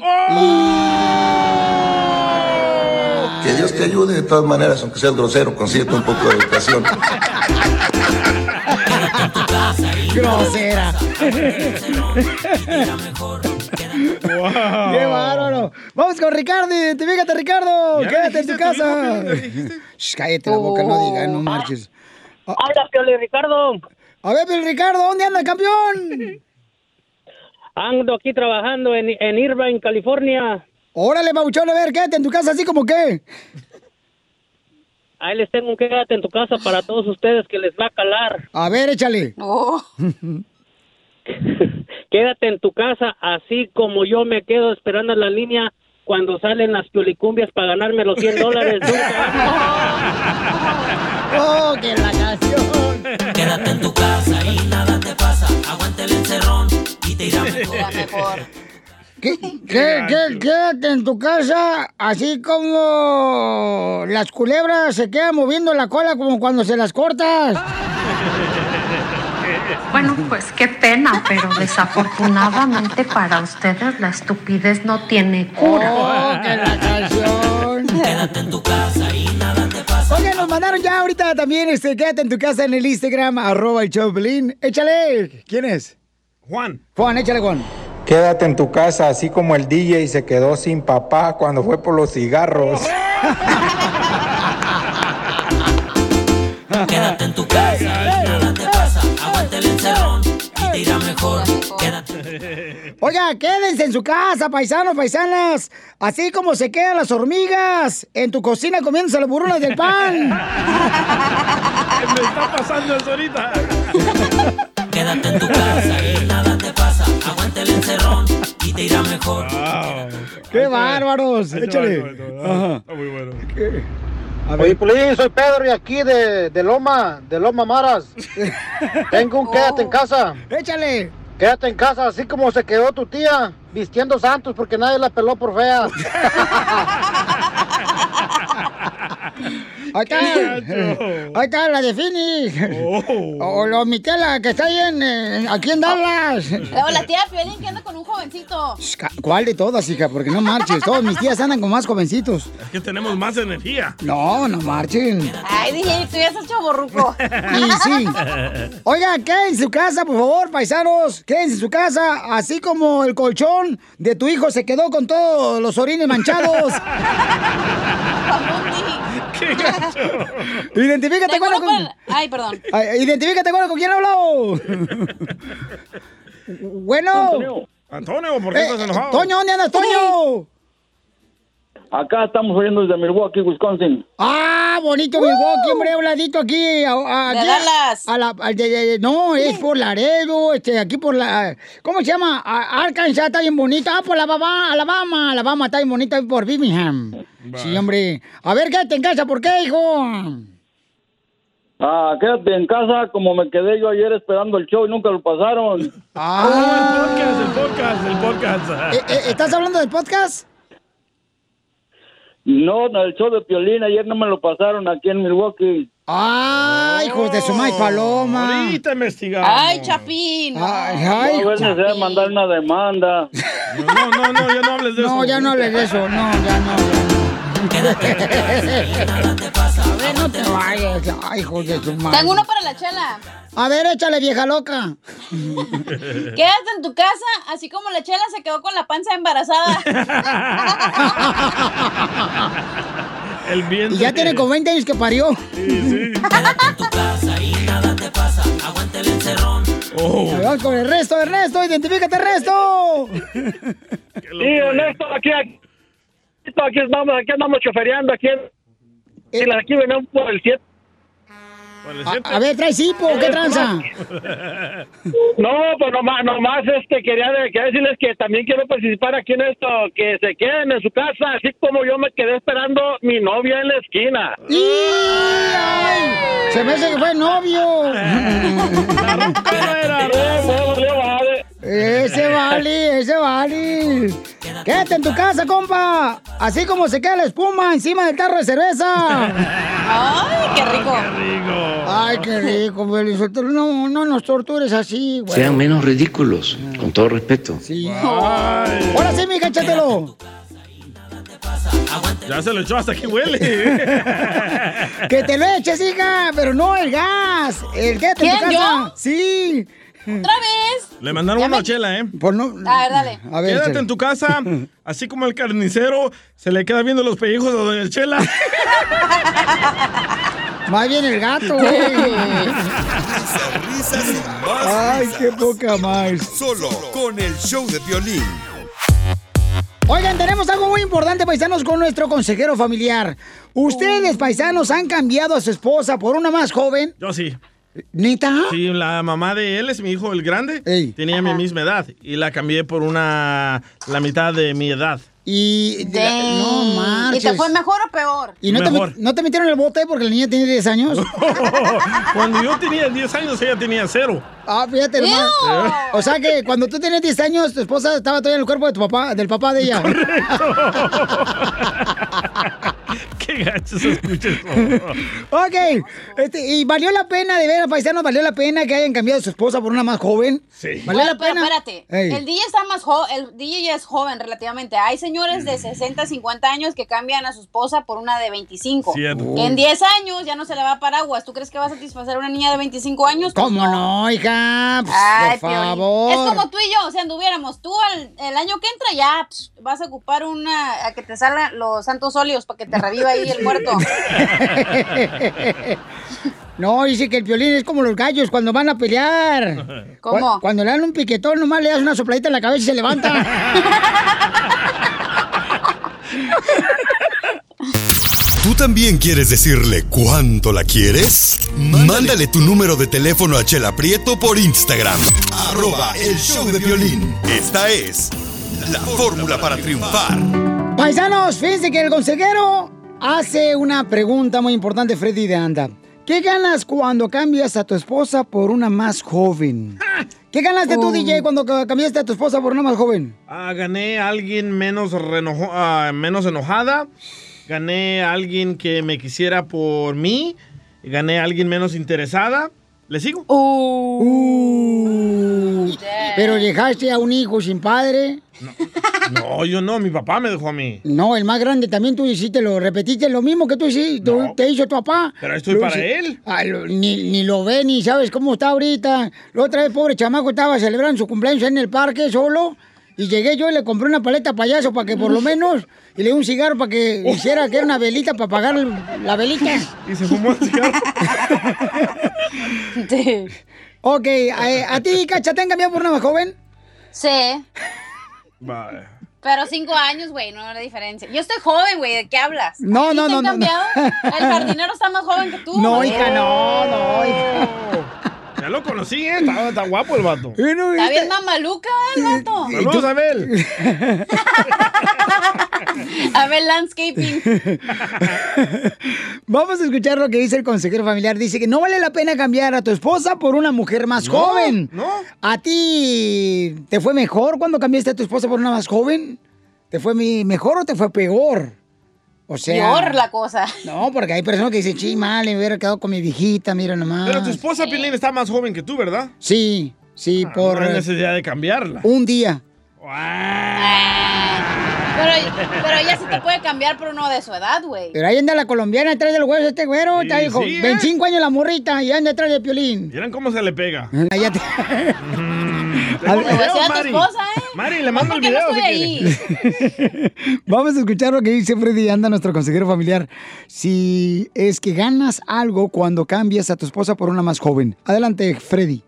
Que Dios te ayude de todas maneras, aunque seas grosero, consíguete un poco de educación. Grosera. ¡Qué bárbaro! Vamos con Ricardo, identifícate, Ricardo. Ya Quédate en tu casa. Shh, cállate la boca, no digas, no marches. Hola, Pioli Ricardo. A ver, Pioli Ricardo, ¿dónde anda, campeón? Ando aquí trabajando en, en Irvine, California. Órale, Pauchón, a ver, quédate en tu casa así como que. Ahí les tengo un quédate en tu casa para todos ustedes que les va a calar. A ver, échale. Quédate en tu casa así como yo me quedo esperando en la línea cuando salen las piolicumbias para ganarme los 100 dólares. ¡Oh, que la canción! Quédate en tu casa y nada te pasa. Aguanta el encerrón te irá mejor. ¿Qué, qué, qué- quédate en tu casa así como las culebras se quedan moviendo la cola como cuando se las cortas. Bueno, pues qué pena, pero desafortunadamente para ustedes la estupidez no tiene cura. ¡Oh, que la canción! Quédate en tu casa y nada te pasa. Oye, nos mandaron ya ahorita también, este, quédate en tu casa en el Instagram, arroba el Choplin. Échale. ¿Quién es? Juan. Juan, échale, Juan. Quédate en tu casa, así como el DJ se quedó sin papá cuando fue por los cigarros. Quédate en tu casa nada te pasa. Aguanta el encerrón y te irá mejor. Quédate. Oiga, quédense en su casa, paisanos, paisanas. Así como se quedan las hormigas en tu cocina comiéndose las burronas del pan. Me está pasando eso ahorita. Quédate en tu casa y nada te pasa. Aguanta el encerrón y te irá mejor. ¡Qué bárbaros! Échale. Ajá. muy bueno. Oye, Pulín, soy Pedro y aquí de, de Loma, de Loma Maras. Tengo un quédate en casa. Échale. Quédate en casa, así como se quedó tu tía, vistiendo santos porque nadie la peló por fea. Ahí está. Ahí está la de Fini. O lo Miquela, que está ahí en, eh, aquí en Dallas. Luego la tía Piolín que anda con un jovencito. ¿Cuál de todas, hija? Porque no marches. Todos mis tías andan con más jovencitos. Es que tenemos más energía. No, no marchen. Ay, dije, tú ya estás chaborruco. Y sí. Oiga, quédense en su casa, por favor, paisanos. Quédense en su casa, así como el colchón de tu hijo se quedó con todos los orines manchados. Identifícate, uno con... Ay, perdón. Ay, Identifícate, bueno, ¿con quién habló? bueno. Antonio, ¿por qué Eh, estás enojado? Toño, ¿dónde andas, Toño? Acá estamos oyendo desde Milwaukee, Wisconsin. Ah, bonito Milwaukee, hombre, un ladito aquí. A, a- De Dallas. a la- al de- de- no, es por Laredo, este, aquí por la... ¿Cómo se llama? A- Arkansas está bien bonita. Ah, por la Alabama, Alabama, Alabama está bien bonita por Birmingham. Sí, hombre. A ver, quédate en casa, ¿por qué, hijo? Ah, quédate en casa como me quedé yo ayer esperando el show y nunca lo pasaron. Ah. El podcast, el podcast, el podcast. Eh, eh, ¿Estás hablando del podcast? No, no, el show de Piolín ayer no me lo pasaron aquí en Milwaukee. Ay, hijos de su maíz paloma. Ahorita investigamos. Ay, Chapín. Ay, ay, No, es necesario mandar una demanda. No, no, no, ya no hables de eso. No, ya no hables de eso. No, ya no. A ver, no te vayas. Ay, hijos de su madre. Tengo uno para la chela. A ver, échale, vieja loca. Quédate en tu casa, así como la chela se quedó con la panza embarazada. El viento. Y ya tiene como 20 años que parió. Oh. Ahí Vamos con el resto, Ernesto. Identifícate, resto. Sí, Ernesto, aquí, aquí, aquí andamos, aquí andamos chofereando, aquí, Eh. en- aquí venimos por el 7. A, a ver, trae hipo, ¿qué tranza? No, pues nomás, nomás este, quería, quería decirles que también quiero participar aquí en esto, que se queden en su casa, así como yo me quedé esperando mi novia en la esquina. ¡Y! ay! Se me hace que fue novio. Ese vale, ese vale. Quédate en tu casa, compa. Así como se queda la espuma encima del tarro de cerveza. Ay, qué rico. Ay, qué rico. No, no nos tortures así, güey. Sean menos ridículos, con todo respeto. Sí. Ahora sí, mi cachételo. Ya se lo echó hasta que huele. Que te lo eches, hija, pero no el gas. El quédate en tu ¿Quién, casa. yo? Sí. ¿Otra vez? Le mandaron una chela, ¿eh? Pues no. A ver, dale. A ver, Quédate en tu casa, así como el carnicero se le queda viendo los pellejos a Doña Chela. Más bien el gato, güey. Risas, risas y más Ay, risas. qué poca más. Solo con el show de violín. Oigan, tenemos algo muy importante, paisanos, con nuestro consejero familiar. ¿Ustedes, paisanos, han cambiado a su esposa por una más joven? Yo sí. ¿Neta? Sí, la mamá de él es mi hijo, el grande. Tenía mi misma edad y la cambié por una la mitad de mi edad. Y de la- no ¿Y marches. te fue mejor o peor? ¿Y no te, Mejor. no te metieron en el bote porque la niña tiene 10 años? Cuando yo tenía 10 años, ella tenía cero. Ah, fíjate nomás. O sea que cuando tú tenías 10 años, tu esposa estaba todavía en el cuerpo de tu papá, del papá de ella. Qué gacho se escucha eso. ok, este, y valió la pena, de ver, paisanos, valió la pena que hayan cambiado a su esposa por una más joven. Sí. ¿Valió Bueno, la pero pena? espérate. Ey. El DJ está más joven, el DJ ya es joven relativamente. Hay señores de 60, 50 años que cambian a su esposa por una de 25. Cierto. Que en 10 años ya no se le va a paraguas. ¿Tú crees que va a satisfacer a una niña de 25 años? Pues ¿Cómo no, hija? Pues, Ay, por favor. Es como tú y yo, si anduviéramos, tú el, el año que entra ya psh, vas a ocupar una, a que te salgan los santos óleos para que te reviva ahí el muerto. No, dice que el violín es como los gallos cuando van a pelear. ¿Cómo? Cu- Cuando le dan un piquetón, nomás le das una sopladita en la cabeza y se levanta. ¿Tú también quieres decirle cuánto la quieres? Mándale tu número de teléfono a Chela Prieto por Instagram. Arroba el show de violín. Esta es la fórmula para triunfar. Paisanos, fíjense que el consejero hace una pregunta muy importante, Freddy de Anda. ¿Qué ganas cuando cambias a tu esposa por una más joven? ¿Qué ganaste tú, Oh. DJ, cuando ca- cambiaste a tu esposa por una más joven? Ah, gané a alguien menos, renojo- ah, menos enojada. Gané a alguien que me quisiera por mí. Gané a alguien menos interesada. ¿Le sigo? Uh, pero dejaste a un hijo sin padre. No, yo no. Mi papá me dejó a mí. No, el más grande también tú hiciste, lo repetiste lo mismo que tú hiciste, tú- te hizo tu papá. Pero estoy Lo para él. Ah, lo- ni, ni lo ve, ni sabes cómo está ahorita. La otra vez, pobre chamaco, estaba celebrando su cumpleaños en el parque solo. Y llegué yo y le compré una paleta payaso para que por lo menos... Y le di un cigarro para que hiciera que era una velita para apagar la velita. Y se fumó el cigarro. ok, a, a ti, Cacha, ¿te han cambiado por una más joven? Sí, Vale. pero cinco años, güey, no hay diferencia. Yo estoy joven, güey, ¿de qué hablas? No, ¿A ti no, te no, han no, no. cambiado? El jardinero está más joven que tú. No, hija, no, no, hija. Ya lo conocí, ¿eh? Está, está guapo el vato. Está bien mamaluca el vato. Saludos, Abel. A ver, landscaping. Vamos a escuchar lo que dice el consejero familiar. Dice que no vale la pena cambiar a tu esposa por una mujer más No, joven. no. ¿A ti te fue mejor cuando cambiaste a tu esposa por una más joven? ¿Te fue mejor o te fue peor? O sea. Peor la cosa. No, porque hay personas que dicen, sí, mal, me hubiera quedado con mi viejita, mira nomás. Pero tu esposa, Piolín, está más joven que tú, ¿verdad? Sí, sí, por No hay eh, necesidad de cambiarla. un día. Pero, pero ella sí te puede cambiar, pero no de su edad, güey. Pero ahí anda la colombiana detrás del hueso este güero. está, hijo, sí, ¿eh? 25 años la morrita y anda detrás de Piolín. Miren cómo se le pega. Ah, ya te- Video, Mari. esposa, ¿eh? Mari, le mando el ¿Por qué no video si. Vamos a escuchar lo que dice Freddy Anda, nuestro consejero familiar. Si es que ganas algo cuando cambias a tu esposa por una más joven. Adelante, Freddy.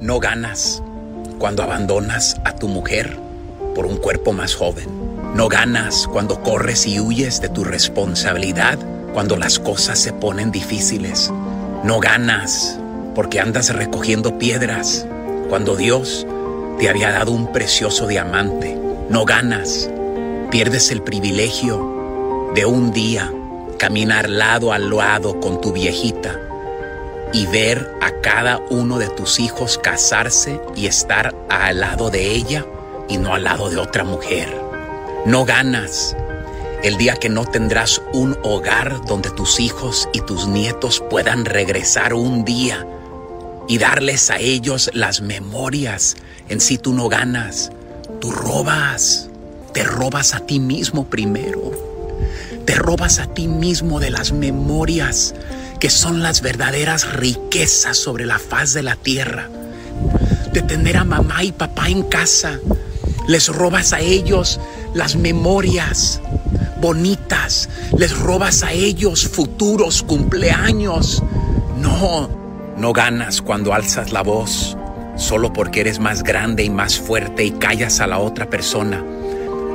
No ganas cuando abandonas a tu mujer por un cuerpo más joven. No ganas cuando corres y huyes de tu responsabilidad cuando las cosas se ponen difíciles. No ganas porque andas recogiendo piedras cuando Dios te había dado un precioso diamante. No ganas. Pierdes el privilegio de un día caminar lado a lado con tu viejita y ver a cada uno de tus hijos casarse y estar al lado de ella y no al lado de otra mujer. No ganas el día que no tendrás un hogar donde tus hijos y tus nietos puedan regresar un día y darles a ellos las memorias. En sí tú no ganas, tú robas, te robas a ti mismo primero. Te robas a ti mismo de las memorias que son las verdaderas riquezas sobre la faz de la tierra. De tener a mamá y papá en casa. Les robas a ellos las memorias bonitas. Les robas a ellos futuros cumpleaños. No, no ganas cuando alzas la voz solo porque eres más grande y más fuerte y callas a la otra persona.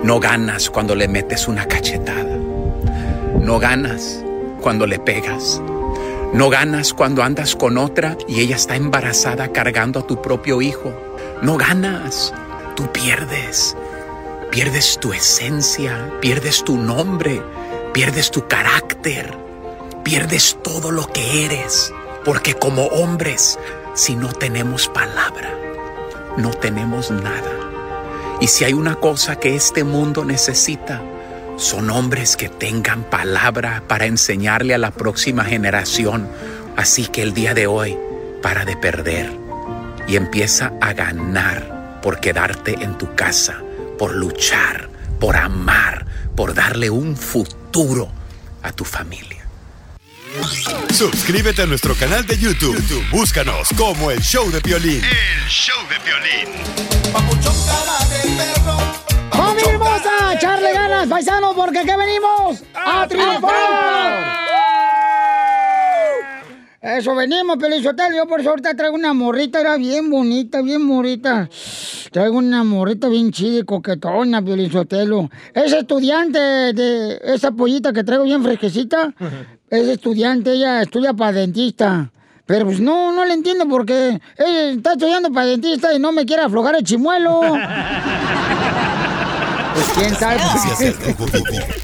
No ganas cuando le metes una cachetada. No ganas cuando le pegas. No ganas cuando andas con otra y ella está embarazada cargando a tu propio hijo. No ganas. Tú pierdes. Pierdes tu esencia, pierdes tu nombre, pierdes tu carácter, pierdes todo lo que eres. Porque como hombres, si no tenemos palabra, no tenemos nada. Y si hay una cosa que este mundo necesita, son hombres que tengan palabra para enseñarle a la próxima generación. Así que el día de hoy, para de perder y empieza a ganar por quedarte en tu casa, por luchar, por amar, por darle un futuro a tu familia. Suscríbete a nuestro canal de YouTube. YouTube, Búscanos como el show de violín. El show de violín. ¡Familia hermosa! ¡Echarle ganas, paisanos! Porque aquí venimos a triunfar. Eso venimos, Pelizotel. Yo por eso ahorita traigo una morrita, era bien bonita, bien bonita. Traigo una morrita bien chida y coquetona, Pelizotelo. Es estudiante de esa pollita que traigo bien fresquecita. Es estudiante, ella estudia para dentista. Pero pues no, no le entiendo porque ella está estudiando para dentista y no me quiere aflojar el chimuelo. Pues quién sabe.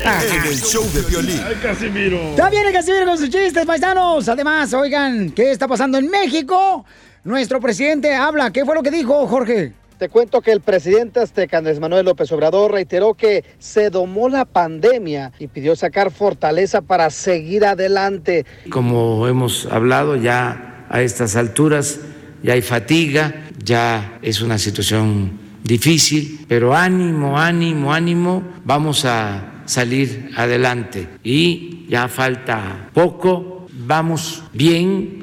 En el show de violín. Ay, Casimiro. Ya viene Casimiro con sus chistes, paisanos. Además, oigan, ¿qué está pasando en México? Nuestro presidente habla. ¿Qué fue lo que dijo, Jorge? Te cuento que el presidente azteca Andrés Manuel López Obrador reiteró que se domó la pandemia y pidió sacar fortaleza para seguir adelante. Como hemos hablado ya a estas alturas, ya hay fatiga, ya es una situación difícil, pero ánimo, ánimo, ánimo, vamos a salir adelante. Y ya falta poco, vamos bien,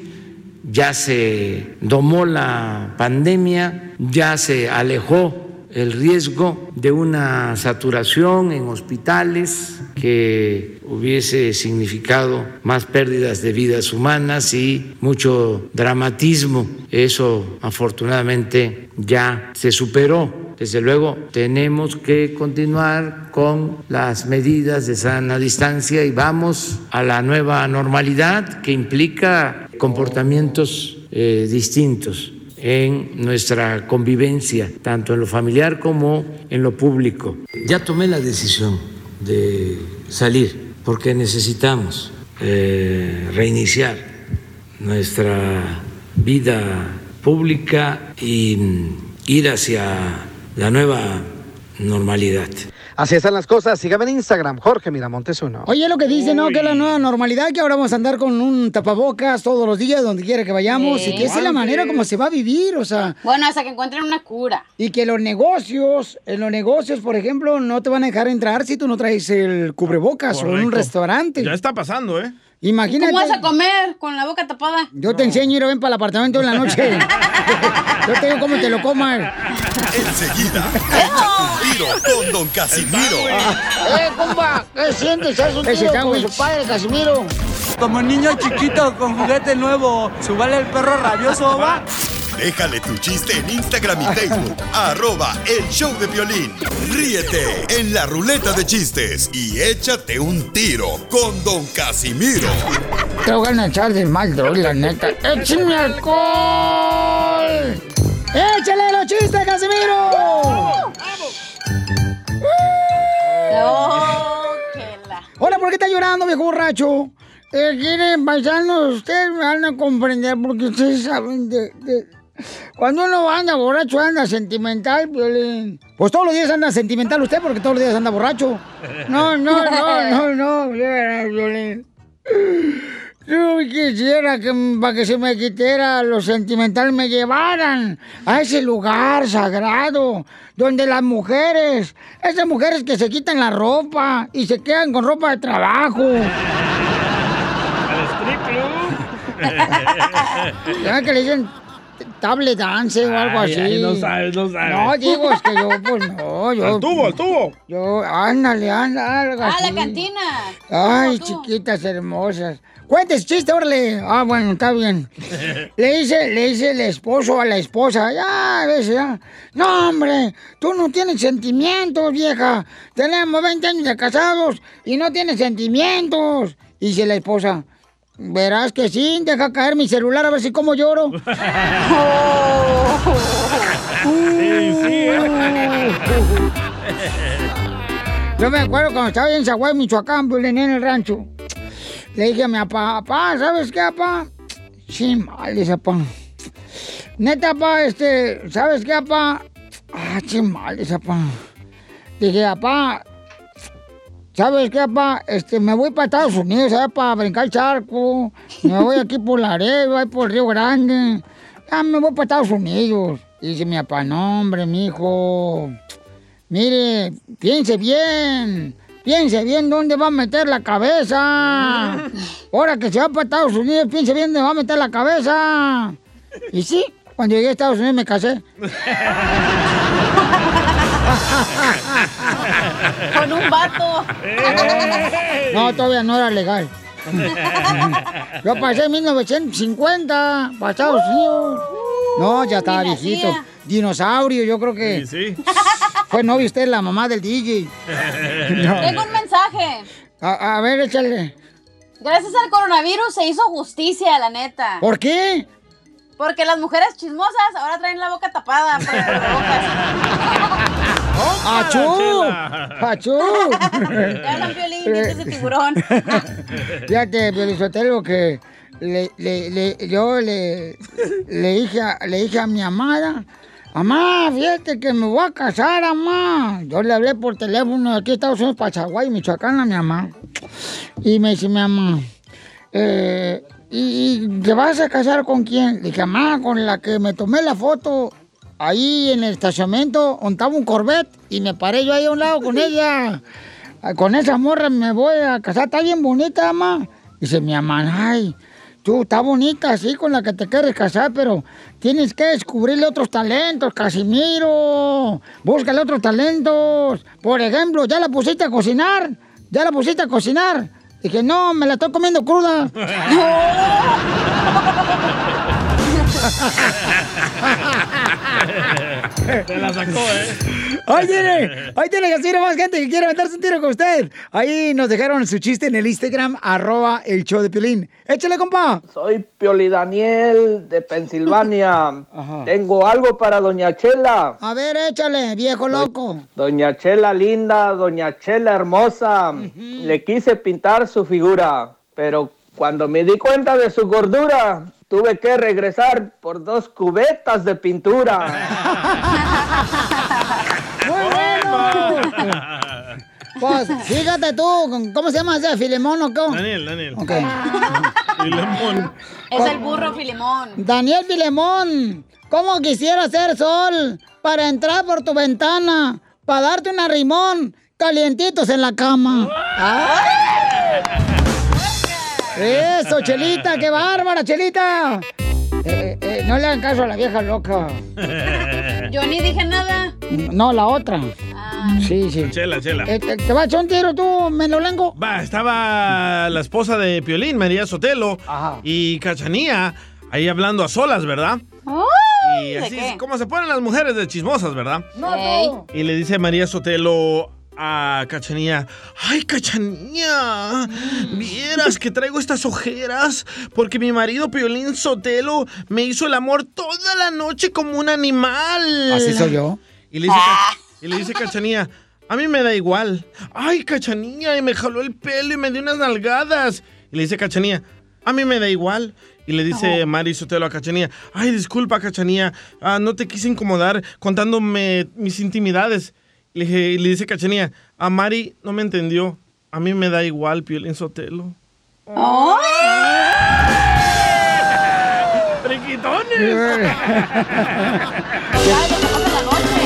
ya se domó la pandemia, ya se alejó el riesgo de una saturación en hospitales que hubiese significado más pérdidas de vidas humanas y mucho dramatismo. Eso afortunadamente ya se superó. Desde luego tenemos que continuar con las medidas de sana distancia y vamos a la nueva normalidad que implica comportamientos eh, distintos en nuestra convivencia, tanto en lo familiar como en lo público. Ya tomé la decisión de salir porque necesitamos eh, reiniciar nuestra vida pública y ir hacia la nueva normalidad. Así están las cosas. Sígame en Instagram, Jorge Miramontes uno. Oye, lo que dice, ¿no? Que es la nueva normalidad, que ahora vamos a andar con un tapabocas todos los días, donde quiera que vayamos, Sí. y que esa es la manera como se va a vivir, o sea. Bueno, hasta que encuentren una cura. Y que los negocios, en los negocios, por ejemplo, no te van a dejar entrar si tú no traes el cubrebocas o en un restaurante. Ya está pasando, ¿eh? Imagínate. ¿Cómo vas a comer con la boca tapada? Yo te enseño ir a ven para el apartamento en la noche. Yo te digo cómo te lo comas. Enseguida, échate un tiro con Don Casimiro. ¡Eh, compa! ¿Qué sientes? ¿Haz un Ese tiro con su padre, Casimiro? Como niño chiquito con juguete nuevo, ¿subale el perro rabioso, va? Déjale tu chiste en Instagram y Facebook. arroba el show de violín. Ríete en la ruleta de chistes y échate un tiro con Don Casimiro. Te voy a echar de mal, droga, la neta. ¡Échame alcohol! ¡Échale los chistes, Casimiro! Hola, ¿por qué está llorando, viejo borracho? Eh, quieren paisanos, ustedes me van a comprender porque ustedes saben de, de- Cuando uno anda borracho, anda sentimental, Violín. Pues todos los días anda sentimental usted porque todos los días anda borracho. No, no, no, no, no, Violín. Yo quisiera que para que se me quitara lo sentimental me llevaran a ese lugar sagrado donde las mujeres, esas mujeres que se quitan la ropa y se quedan con ropa de trabajo. ¿Saben que le dicen table dance o algo Ay, así? ay, no sabes, no sabes. No, digo, es que yo, pues no, yo... Al tubo, al tubo. Yo, ándale, ándale, algo Ah, la cantina. Ay, chiquitas hermosas. Cuentes chiste, órale. Ah, bueno, está bien. Le dice, le dice el esposo a la esposa, ya, ves, ya. No, hombre, tú no tienes sentimientos, vieja. Tenemos 20 años de casados y no tienes sentimientos. Y dice la esposa, verás que sí, deja caer mi celular a ver si cómo lloro. Yo me acuerdo cuando estaba en Zaguay, Michoacán, pues, en el rancho. Le dije a mi papá, papá, ¿sabes qué, papá? Sí, mal, dice papá. Neta, papá, este, ¿sabes qué, papá? Ah, sí, mal, dice papá. Dije, papá, ¿sabes qué, papá? Este, me voy para Estados Unidos, ¿sabes? Para brincar el charco. Me voy aquí por Laredo, ahí por Río Grande. Ya me voy para Estados Unidos. Y dice mi papá, no, hombre, mijo. Mire, piense bien. Piense bien dónde va a meter la cabeza. Ahora que se va para Estados Unidos, piense bien dónde va a meter la cabeza. Y sí, cuando llegué a Estados Unidos me casé. Con un vato. No, todavía no era legal. Yo pasé en 1950 para Estados Unidos. No, ya estaba viejito. Dinosaurio, yo creo que. Sí, sí. Fue novio usted, la mamá del DJ. No. Tengo un mensaje. A, a ver, échale. Gracias al coronavirus se hizo justicia, la neta. ¿Por qué? Porque las mujeres chismosas ahora traen la boca tapada. por el cubrebocas. ¡Achú! ¡Achú! Te hablan violín, de tiburón. Fíjate, Piolizotelo, que le, le, le- yo le, le, dije a, le dije a mi amada, Amá, fíjate que me voy a casar, amá. Yo le hablé por teléfono de aquí a Estados Unidos, para Chaguay, Michoacán, a mi mamá. Y me dice mi mamá, eh, ¿y, y te vas a casar con quién? Le dije, mamá, con la que me tomé la foto ahí en el estacionamiento, donde estaba un Corvette, y me paré yo ahí a un lado con ella. Ah, Con esa morra me voy a casar, está bien bonita, mamá. Dice mi mamá, ay, tú estás bonita así con la que te quieres casar, pero tienes que descubrirle otros talentos, Casimiro. Búscale otros talentos. Por ejemplo, ¿ya la pusiste a cocinar? ¿Ya la pusiste a cocinar? Dije, no, me la estoy comiendo cruda. Te la sacó, ¿eh? Ahí tiene, ahí tiene Casimiro, más gente que quiere meterse un tiro con usted. Ahí nos dejaron su chiste en el Instagram, arroba el show de Piolín. Échale, compa. Soy Pioli Daniel de Pensilvania. Tengo algo para Doña Chela. A ver, échale, viejo loco. Doña Chela linda, Doña Chela hermosa. Le quise pintar su figura, pero cuando me di cuenta de su gordura, tuve que regresar por dos cubetas de pintura. ¡Muy bueno! Pues, fíjate tú, ¿cómo se llama ese Filemón o cómo? Daniel, Daniel. Ok. Filemón. Es el burro Filemón. Daniel Filemón, ¿cómo quisiera ser sol para entrar por tu ventana, para darte una rimón, calientitos en la cama? Eso, Chelita, qué bárbara, Chelita. Eh, eh, no le hagan caso a la vieja loca. Yo ni dije nada. No, la otra. Sí, sí. Chela, chela. Eh, ¿Te, te va a echar un tiro tú, Menolengo? Va, estaba la esposa de Piolín, María Sotelo, y Cachanía, ahí hablando a solas, ¿verdad? Y ¿de así es como se ponen las mujeres de chismosas, ¿verdad? No, tú. Y le dice María Sotelo a Cachanía, ay Cachanía, vieras que traigo estas ojeras porque mi marido Piolín Sotelo me hizo el amor toda la noche como un animal. Así soy yo. Y le dice, Ca- y le dice Cachanía, a mí me da igual. Ay, Cachanía, y me jaló el pelo y me dio unas nalgadas. Y le dice Cachanía, a mí me da igual. Y le dice Mari Sotelo a Cachanía, ay, disculpa, Cachanía, ah, no te quise incomodar contándome mis intimidades. Y le, dije- y le dice Cachanía, a Mari no me entendió. A mí me da igual, Piolín Sotelo.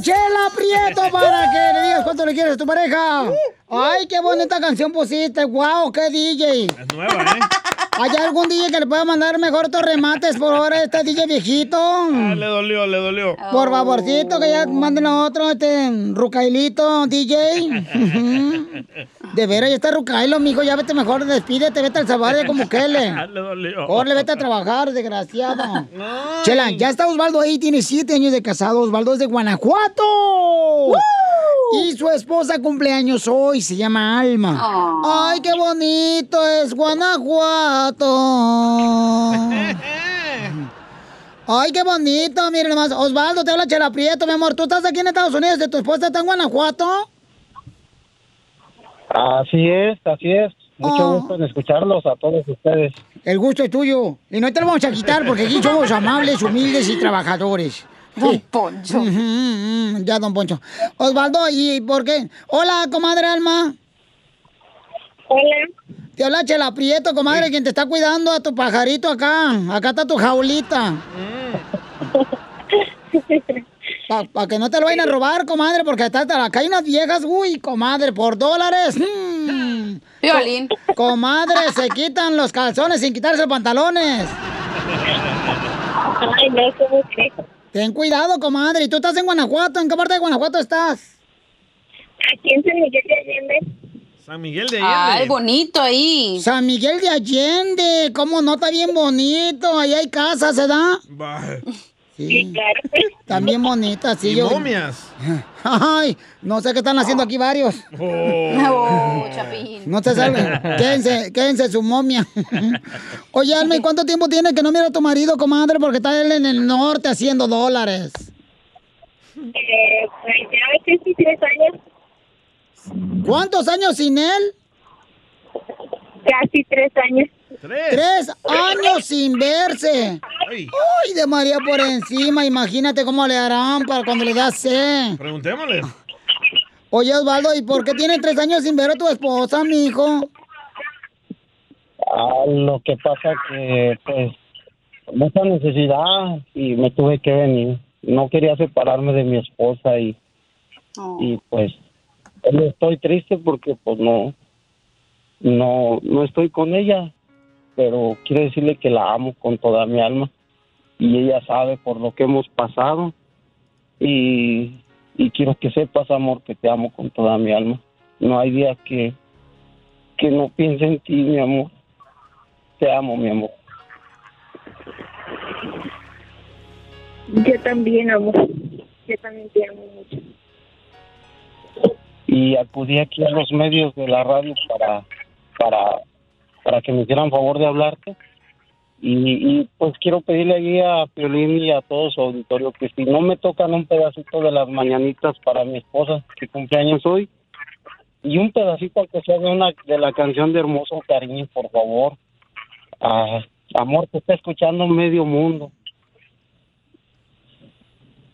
chela, Prieto, para que le digas cuánto le quieres a tu pareja. Ay, qué bonita canción pusiste. Wow, qué DJ. Es nueva, ¿eh? ¿Hay algún DJ que le pueda mandar mejor remates por ahora a este DJ viejito? Ah, le dolió, le dolió. Por favorcito, que ya manden a otro, este, Rucailito, DJ. De veras, ya está Rucailo, mijo, ya vete mejor, despídete, vete al Salvador como que le. le dolió. Corre, vete a trabajar, desgraciado. Chela, ya está Osvaldo ahí, tiene siete años de casado. Osvaldo es de Guanajuato. Y su esposa cumpleaños hoy, se llama Alma. Ay, qué bonito es Guanajuato. Ay, qué bonito, miren nomás. Osvaldo, te habla Chela Prieto, mi amor. ¿Tú estás aquí en Estados Unidos? ¿De tu esposa está en Guanajuato? Así es, así es. Mucho Oh. gusto en escucharlos a todos ustedes. El gusto es tuyo. Y no te lo vamos a quitar porque aquí somos amables, humildes y trabajadores. Don Poncho. Ya, don Poncho. Osvaldo, ¿y por qué? Hola, comadre Alma. Hola. Te habla Chela Prieto, comadre, quien te está cuidando a tu pajarito acá. Acá está tu jaulita. Para que no te lo vayan a robar, comadre, porque hasta hasta acá hay unas viejas, uy, comadre, por dólares. mm. Violín. Co- comadre, se quitan los calzones sin quitarse los pantalones. Ay, no, ¿cómo que? Ten cuidado, comadre. ¿Y tú estás en Guanajuato? ¿En qué parte de Guanajuato estás? Aquí en San Miguel de Allende. San Miguel de Allende. Ay, bonito ahí. San Miguel de Allende. ¿Cómo no? Está bien bonito. Ahí hay casas, ¿verdad? Bah. Sí, claro. También bonitas, sí. Y yo- momias. Ay, no sé qué están haciendo aquí varios. Oh, Chapín. No se sabe. Quédense, quédense su momia. Oye, Alma, ¿y cuánto tiempo tiene que no mira a tu marido, comadre? Porque está él en el norte haciendo dólares. Eh, pues ya casi tres años. ¿Cuántos años sin él? Casi tres años. Tres años sin verse. Ay, de María por encima. Imagínate cómo le harán para cuando le da sed. Preguntémosle. Oye, Osvaldo, ¿y por qué tiene tres años sin ver a tu esposa, mijo? Ah, lo que pasa que, pues, mucha necesidad y me tuve que venir. No quería separarme de mi esposa y, y pues, estoy triste porque, pues, no, no, no estoy con ella. Pero quiero decirle que la amo con toda mi alma y ella sabe por lo que hemos pasado y, y quiero que sepas, amor, que te amo con toda mi alma. No hay día que, que no piense en ti, mi amor. Te amo, mi amor. Yo también, amor. Yo también te amo mucho. y acudí aquí a los medios de la radio para para para que me hicieran favor de hablarte y, y, pues quiero pedirle ahí a Piolín y a todo su auditorio que si no me tocan un pedacito de las mañanitas para mi esposa que cumpleaños hoy y un pedacito que sea de una de la canción de Hermoso Cariño por favor Ah, amor te está escuchando medio mundo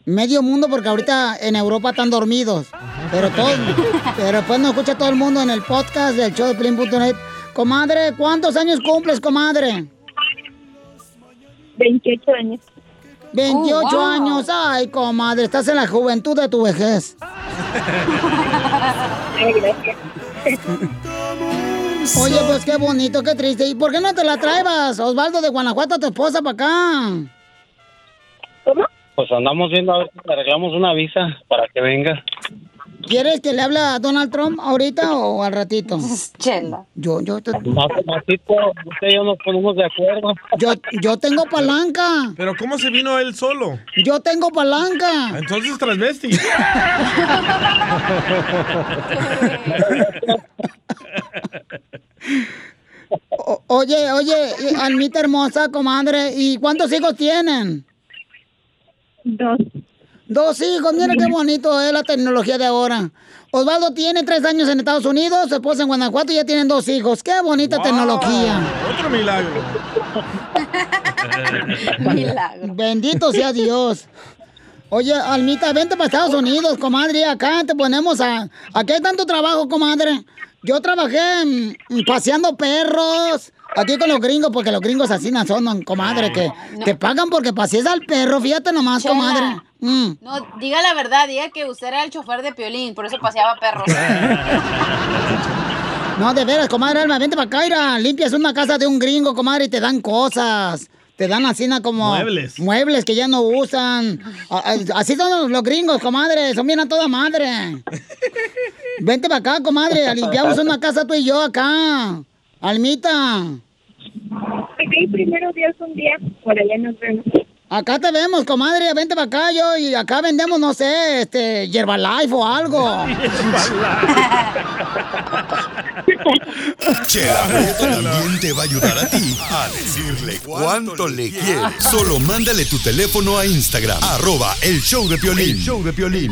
Medio mundo porque ahorita en Europa están dormidos. Pero todo, pero después nos escucha todo el mundo en el podcast del show de Plin.net. Comadre, ¿cuántos años cumples, comadre? 28 años. 28 Oh, wow. años. Ay, comadre, estás en la juventud de tu vejez. Ay, gracias. Oye, pues qué bonito, qué triste. ¿Y por qué no te la traebas, Osvaldo de Guanajuato, a tu esposa para acá? pues andamos viendo a ver si le arreglamos una visa para que venga ¿Quieres que le hable a Donald Trump ahorita o al ratito? Chela. Yo, yo, te- más ratito usted y yo nos ponemos de acuerdo yo, yo tengo palanca. Pero ¿cómo se vino él solo? Yo tengo palanca. Entonces transvesti. O- oye, oye, Almita hermosa, comadre, ¿y cuántos hijos tienen? Dos. Dos hijos, mira qué bonito es la tecnología de ahora. Osvaldo tiene tres años en Estados Unidos, su esposa en Guanajuato y ya tienen dos hijos. Qué bonita tecnología. Otro milagro. Bendito sea Dios. Oye, Almita, vente para Estados Unidos, comadre. Acá te ponemos a. Aquí hay tanto trabajo, comadre. Yo trabajé paseando perros. Aquí con los gringos, porque los gringos así no son, comadre, que te pagan porque pasees al perro. Fíjate nomás, Chela. comadre. Mm. No, diga la verdad, diga que usted era el chofer de Piolín, por eso paseaba perros. No, de veras, comadre Alma, vente para acá, mira, limpias una casa de un gringo, comadre, y te dan cosas. Te dan así como... Muebles. Muebles que ya no usan. Así son los, los gringos, comadre, son bien a toda madre. Vente para acá, comadre, limpiamos una casa tú y yo acá. Almita. Ok, primero Dios un día, por allá nos vemos. Acá te vemos, comadre, vente para acá yo y acá vendemos, no sé, este, Herbalife o algo. Chela Prieto también te va a ayudar a ti a decirle cuánto le quieres. Solo mándale tu teléfono a Instagram, arroba el show de Piolín. El show de Piolín.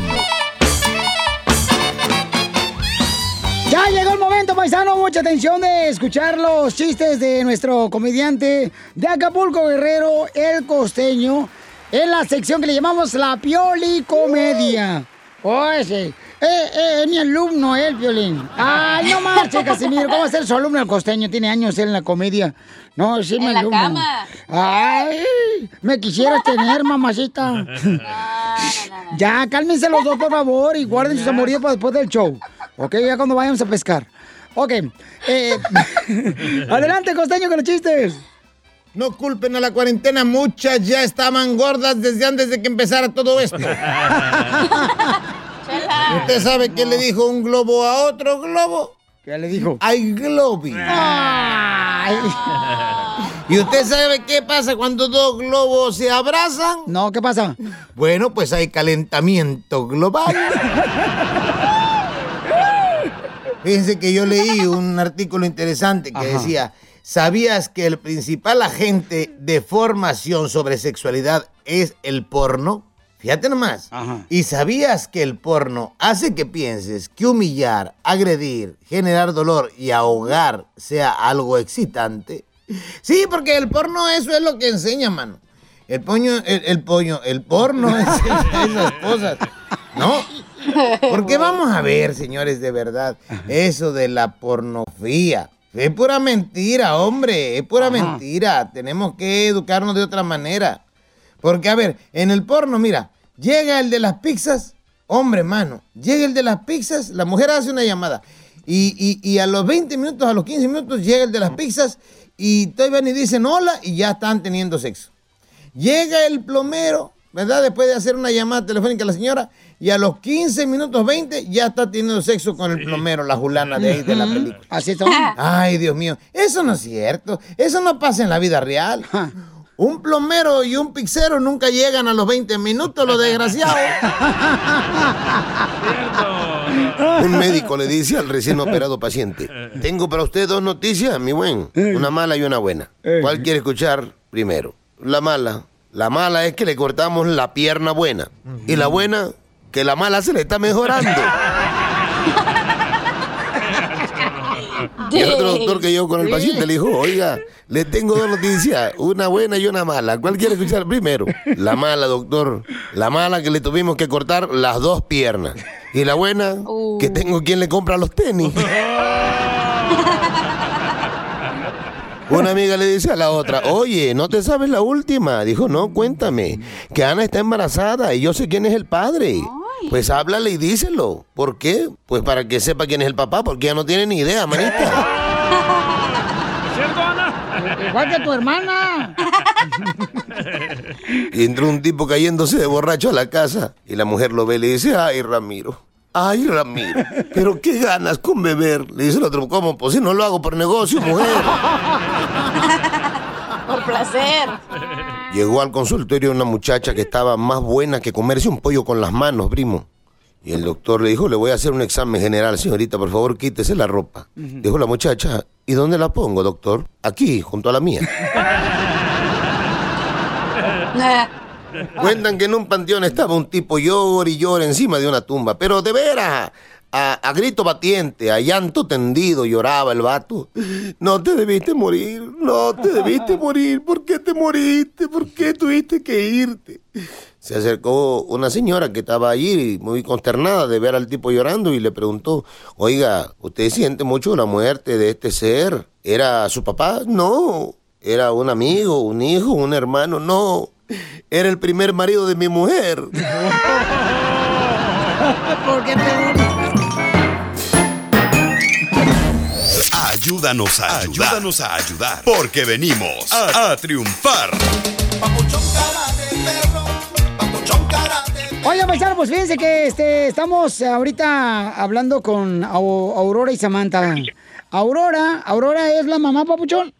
Ya llegó el momento, paisano. Mucha atención de escuchar los chistes de nuestro comediante de Acapulco Guerrero, el costeño, en la sección que le llamamos la Pioli Comedia. Oye, sí. Eh, eh, es mi alumno, el Piolín. Ay, no marche, Casimiro. ¿Cómo va a ser su alumno el costeño? Tiene años él en la comedia. No, sí, mi En la alumno. cama. Ay, me quisieras tener, mamacita. Ya, cálmense los dos, por favor, y guarden sus amoríos para después del show. Ok, ya cuando vayamos a pescar. Ok. eh, adelante, costeño, con los chistes. No culpen a la cuarentena, muchas ya estaban gordas desde antes de que empezara todo esto. ¿Usted sabe qué le dijo un globo a otro globo? ¿Qué le dijo? Ay, globi. ¿Y usted sabe qué pasa cuando dos globos se abrazan? No, ¿qué pasa? Bueno, pues hay calentamiento global. Fíjense que yo leí un artículo interesante que Ajá. decía, ¿sabías que el principal agente de formación sobre sexualidad es el porno? Fíjate nomás. ¿Y sabías que el porno hace que pienses que humillar, agredir, generar dolor y ahogar sea algo excitante? Sí, porque el porno eso es lo que enseña, mano. El poño, el, el pollo, el porno es esas cosas. ¿No? Porque vamos a ver, señores, de verdad, eso de la pornografía. Es pura mentira, hombre, es pura mentira. Tenemos que educarnos de otra manera. Porque, a ver, en el porno, mira, llega el de las pizzas, hombre, mano, llega el de las pizzas, la mujer hace una llamada. Y, y- y a los 20 minutos, a los 15 minutos, llega el de las pizzas y todavía ni dicen hola y ya están teniendo sexo. Llega el plomero, ¿verdad? Después de hacer una llamada telefónica a la señora, y a los 15 minutos 20 ya está teniendo sexo con el plomero, la julana de ahí de la película. Así son. Ay, Dios mío, eso no es cierto. Eso no pasa en la vida real. Un plomero y un pixero nunca llegan a los 20 minutos, los desgraciados. Un médico le dice al recién operado paciente, tengo para usted dos noticias, mi buen, una mala y una buena. ¿Cuál quiere escuchar primero? La mala. La mala es que le cortamos la pierna buena. Y la buena, que la mala se le está mejorando. Y el otro doctor que llegó con el paciente le dijo, oiga, le tengo dos noticias, una buena y una mala. ¿Cuál quiere escuchar primero? La mala, doctor. La mala que le tuvimos que cortar las dos piernas. Y la buena, que tengo quien le compra los tenis. Una amiga le dice a la otra, oye, ¿no te sabes la última? Dijo, no, cuéntame, que Ana está embarazada y yo sé quién es el padre. Pues háblale y díselo. ¿Por qué? Pues para que sepa quién es el papá, porque ella no tiene ni idea, manita. ¿Cierto, Ana? Igual que tu hermana. Y entró un tipo cayéndose de borracho a la casa y la mujer lo ve y le dice, ay, Ramiro. Ay, Ramiro, pero qué ganas con beber. Le dice el otro, ¿cómo? Pues si no lo hago por negocio, mujer. Por placer. Llegó al consultorio una muchacha que estaba más buena que comerse un pollo con las manos, primo. Y el doctor le dijo, le voy a hacer un examen general, señorita, por favor, quítese la ropa. Dijo la muchacha, ¿y dónde la pongo, doctor? Aquí, junto a la mía. Cuentan que en un panteón estaba un tipo llora y llora encima de una tumba, pero de veras, a, grito batiente, a llanto tendido, lloraba el vato. No te debiste morir, no te debiste morir, ¿por qué te moriste? ¿Por qué tuviste que irte? Se acercó una señora que estaba allí muy consternada de ver al tipo llorando y le preguntó, oiga, ¿usted siente mucho la muerte de este ser? ¿Era su papá? No. ¿Era un amigo, un hijo, un hermano? No. Era el primer marido de mi mujer. ¿Por qué te Ayúdanos a ayudar. Ayúdanos a ayudar. Porque venimos a, a triunfar. Oigan, paisano, pues fíjense que este, estamos ahorita hablando con Au- Aurora y Samantha. Aurora, Aurora es la mamá, papuchón.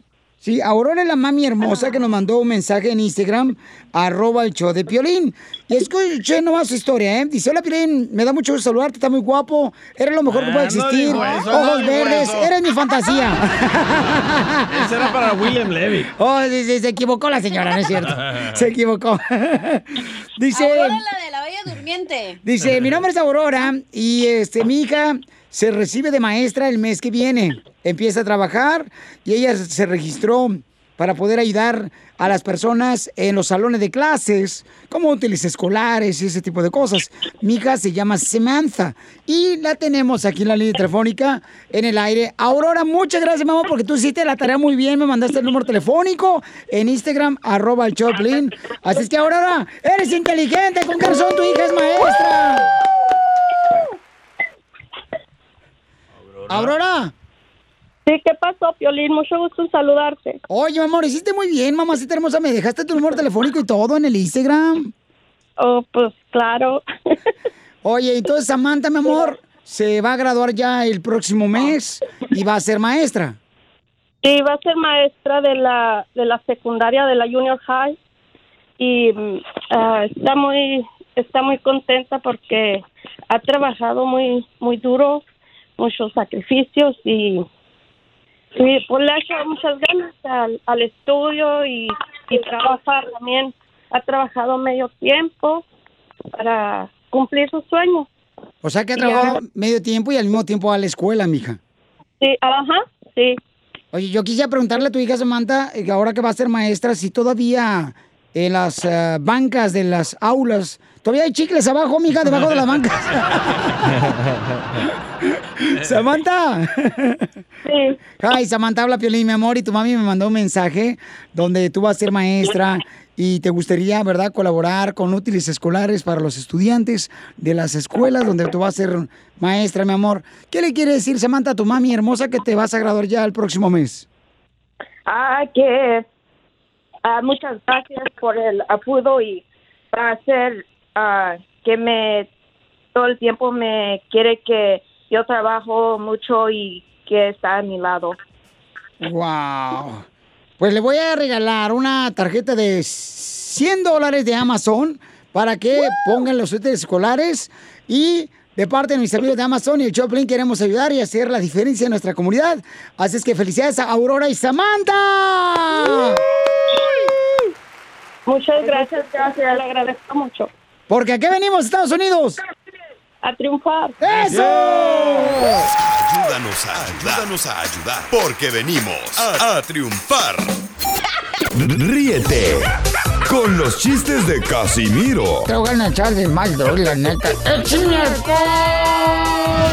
Sí, Aurora es la mami hermosa que nos mandó un mensaje en Instagram, arroba el show de Piolín. Y escuché nomás su historia, ¿eh? Dice, hola Piolín, me da mucho gusto saludarte, está muy guapo, eres lo mejor que puede Ah, no existir, eso, ojos no verdes, eso. eres mi fantasía. Ese era para William Levy. Oh, sí, sí, se equivocó la señora, no es cierto. Se equivocó. Dice... Aurora, la de la Bella Durmiente. Dice, mi nombre es Aurora y este mi hija se recibe de maestra el mes que viene. Empieza a trabajar y ella se registró para poder ayudar a las personas en los salones de clases, como útiles escolares y ese tipo de cosas. Mi hija se llama Samantha y la tenemos aquí en la línea telefónica en el aire. Aurora, muchas gracias, mamá, porque tú hiciste la tarea muy bien. Me mandaste el número telefónico en Instagram, arroba el Choplin. Así es que, Aurora, eres inteligente. ¿Con razón tu hija es maestra? Aurora. Sí, ¿qué pasó, Piolín? Mucho gusto en saludarte. Oye, amor, hiciste muy bien, mamacita hermosa. Me dejaste tu número telefónico y todo en el Instagram. Oh, pues claro. Oye, entonces Samantha, mi amor, se va a graduar ya el próximo mes y va a ser maestra. Sí, va a ser maestra de la, de la secundaria, de la junior high. Y ah, está muy está muy contenta porque ha trabajado muy muy duro, muchos sacrificios y, y pues le ha echado muchas ganas al, al estudio y, y trabajar también. Ha trabajado medio tiempo para cumplir sus sueños. O sea que ha trabajado medio tiempo y al mismo tiempo a la escuela, mija. Sí, ajá, sí. Oye, yo quisiera preguntarle a tu hija Samantha, eh, que ahora que va a ser maestra, si todavía en las eh, bancas de las aulas, todavía hay chicles abajo, mija, debajo de las bancas. Samantha. Sí. Ay, Samantha, habla Piolín, mi amor, y tu mami me mandó un mensaje donde tú vas a ser maestra y te gustaría, ¿verdad?, colaborar con útiles escolares para los estudiantes de las escuelas donde tú vas a ser maestra, mi amor. ¿Qué le quiere decir, Samantha, a tu mami hermosa que te vas a graduar ya el próximo mes? Ah, que ah, muchas gracias por el apoyo y para hacer ah, que me todo el tiempo me quiere que yo trabajo mucho y que está a mi lado. Wow. Pues le voy a regalar una tarjeta de 100 dólares de Amazon para que pongan los útiles escolares y de parte de mis amigos de Amazon y el Choplin queremos ayudar y hacer la diferencia en nuestra comunidad. Así es que felicidades a Aurora y Samantha. Muchas gracias, gracias, le agradezco mucho. Porque aquí venimos, Estados Unidos. A triunfar. ¡Eso! Ayúdanos a ayudar. Ayúdanos a ayudar. Porque venimos a, a triunfar. Ríete con los chistes de Casimiro Te voy a echar de mal, la neta. ¡Échame alcohol!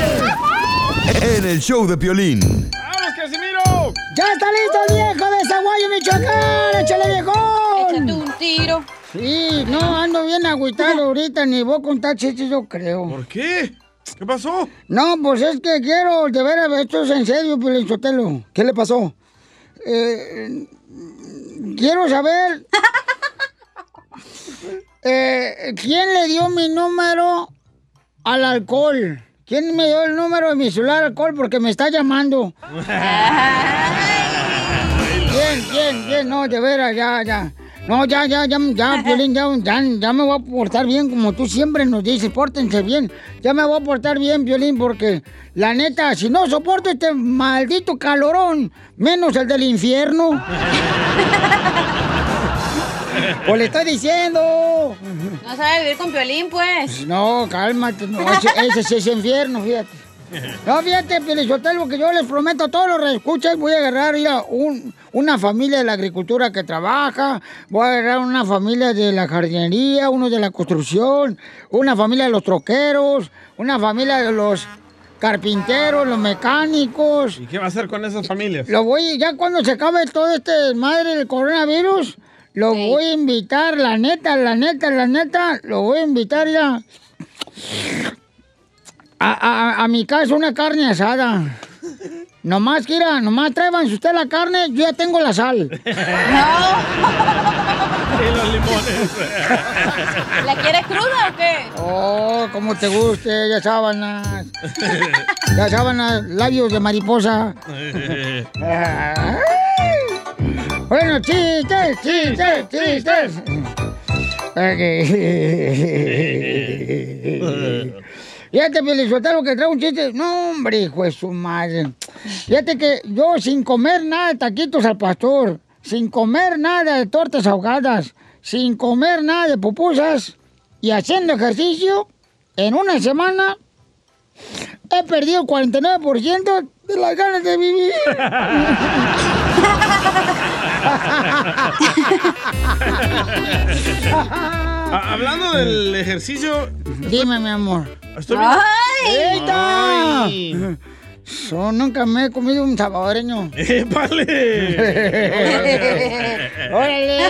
en el show de Piolín. ¡Vamos, Casimiro! ¡Ya está listo el viejo de Zaguayo, Michoacán! ¡Échale, viejón! Tiro. Sí, no, ando bien agüitado ahorita, ni voy a contar chistes, yo creo. ¿Por qué? ¿Qué pasó? No, pues es que quiero, de veras, esto es en serio, Piolín Sotelo. ¿Qué le pasó? Eh, quiero saber... eh, ¿Quién le dio mi número al alcohol? ¿Quién me dio el número de mi celular al alcohol? Porque me está llamando. Bien, bien, bien, no, de veras, ya, ya. No, ya, ya, ya, ya, Piolín, ya, ya, ya me voy a portar bien como tú siempre nos dices, pórtense bien. Ya me voy a portar bien, Piolín, porque la neta, si no soporto este maldito calorón, menos el del infierno. Pues le estoy diciendo. No sabe vivir con Piolín, pues. No, cálmate, no, ese, ese sí es infierno, fíjate. No, fíjate, Pelizotelo, que yo les prometo a todos los reescuchas, voy a agarrar un, una familia de la agricultura que trabaja, voy a agarrar una familia de la jardinería, uno de la construcción, una familia de los troqueros, una familia de los carpinteros, los mecánicos. ¿Y qué va a hacer con esas familias? Lo voy, ya cuando se acabe todo este madre del coronavirus, lo voy a invitar, la neta, la neta, la neta, lo voy a invitar ya a, a- a mi casa una carne asada. Nomás, quiera, nomás tráiganse usted la carne, yo ya tengo la sal. Y los limones. ¿La quiere cruda o qué? Oh, como te guste, ya sábanas. Ya sábanas, labios de mariposa. Bueno, chistes, chistes, chistes. Fíjate, Pelizotelo, que trae un chiste. No, hombre, hijo de su madre. Fíjate que yo sin comer nada de taquitos al pastor, sin comer nada de tortas ahogadas, sin comer nada de pupusas y haciendo ejercicio, en una semana he perdido el 49% de las ganas de vivir. Ah, hablando del ejercicio. Dime, mi amor. Estoy viendo- ¡Eita! Ay. Yo nunca me he comido un salvadoreño. ¡Épale! ¡Órale!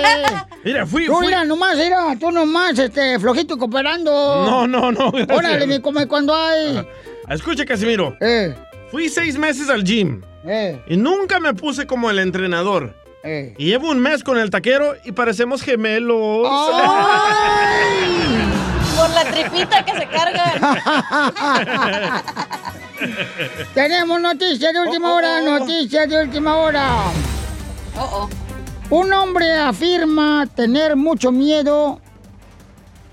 Mira, fui, Tú, fui. mira, nomás, mira, tú nomás, este, flojito cooperando. No, no, no, gracias. Órale, me come cuando hay. Escucha, Casimiro. Eh. Fui seis meses al gym. Eh. Y nunca me puse como el entrenador. Eh. Y llevo un mes con el taquero y parecemos gemelos. Por la tripita que se cargan. Tenemos noticias de última hora, noticias de última hora. Oh, oh. Un hombre afirma tener mucho miedo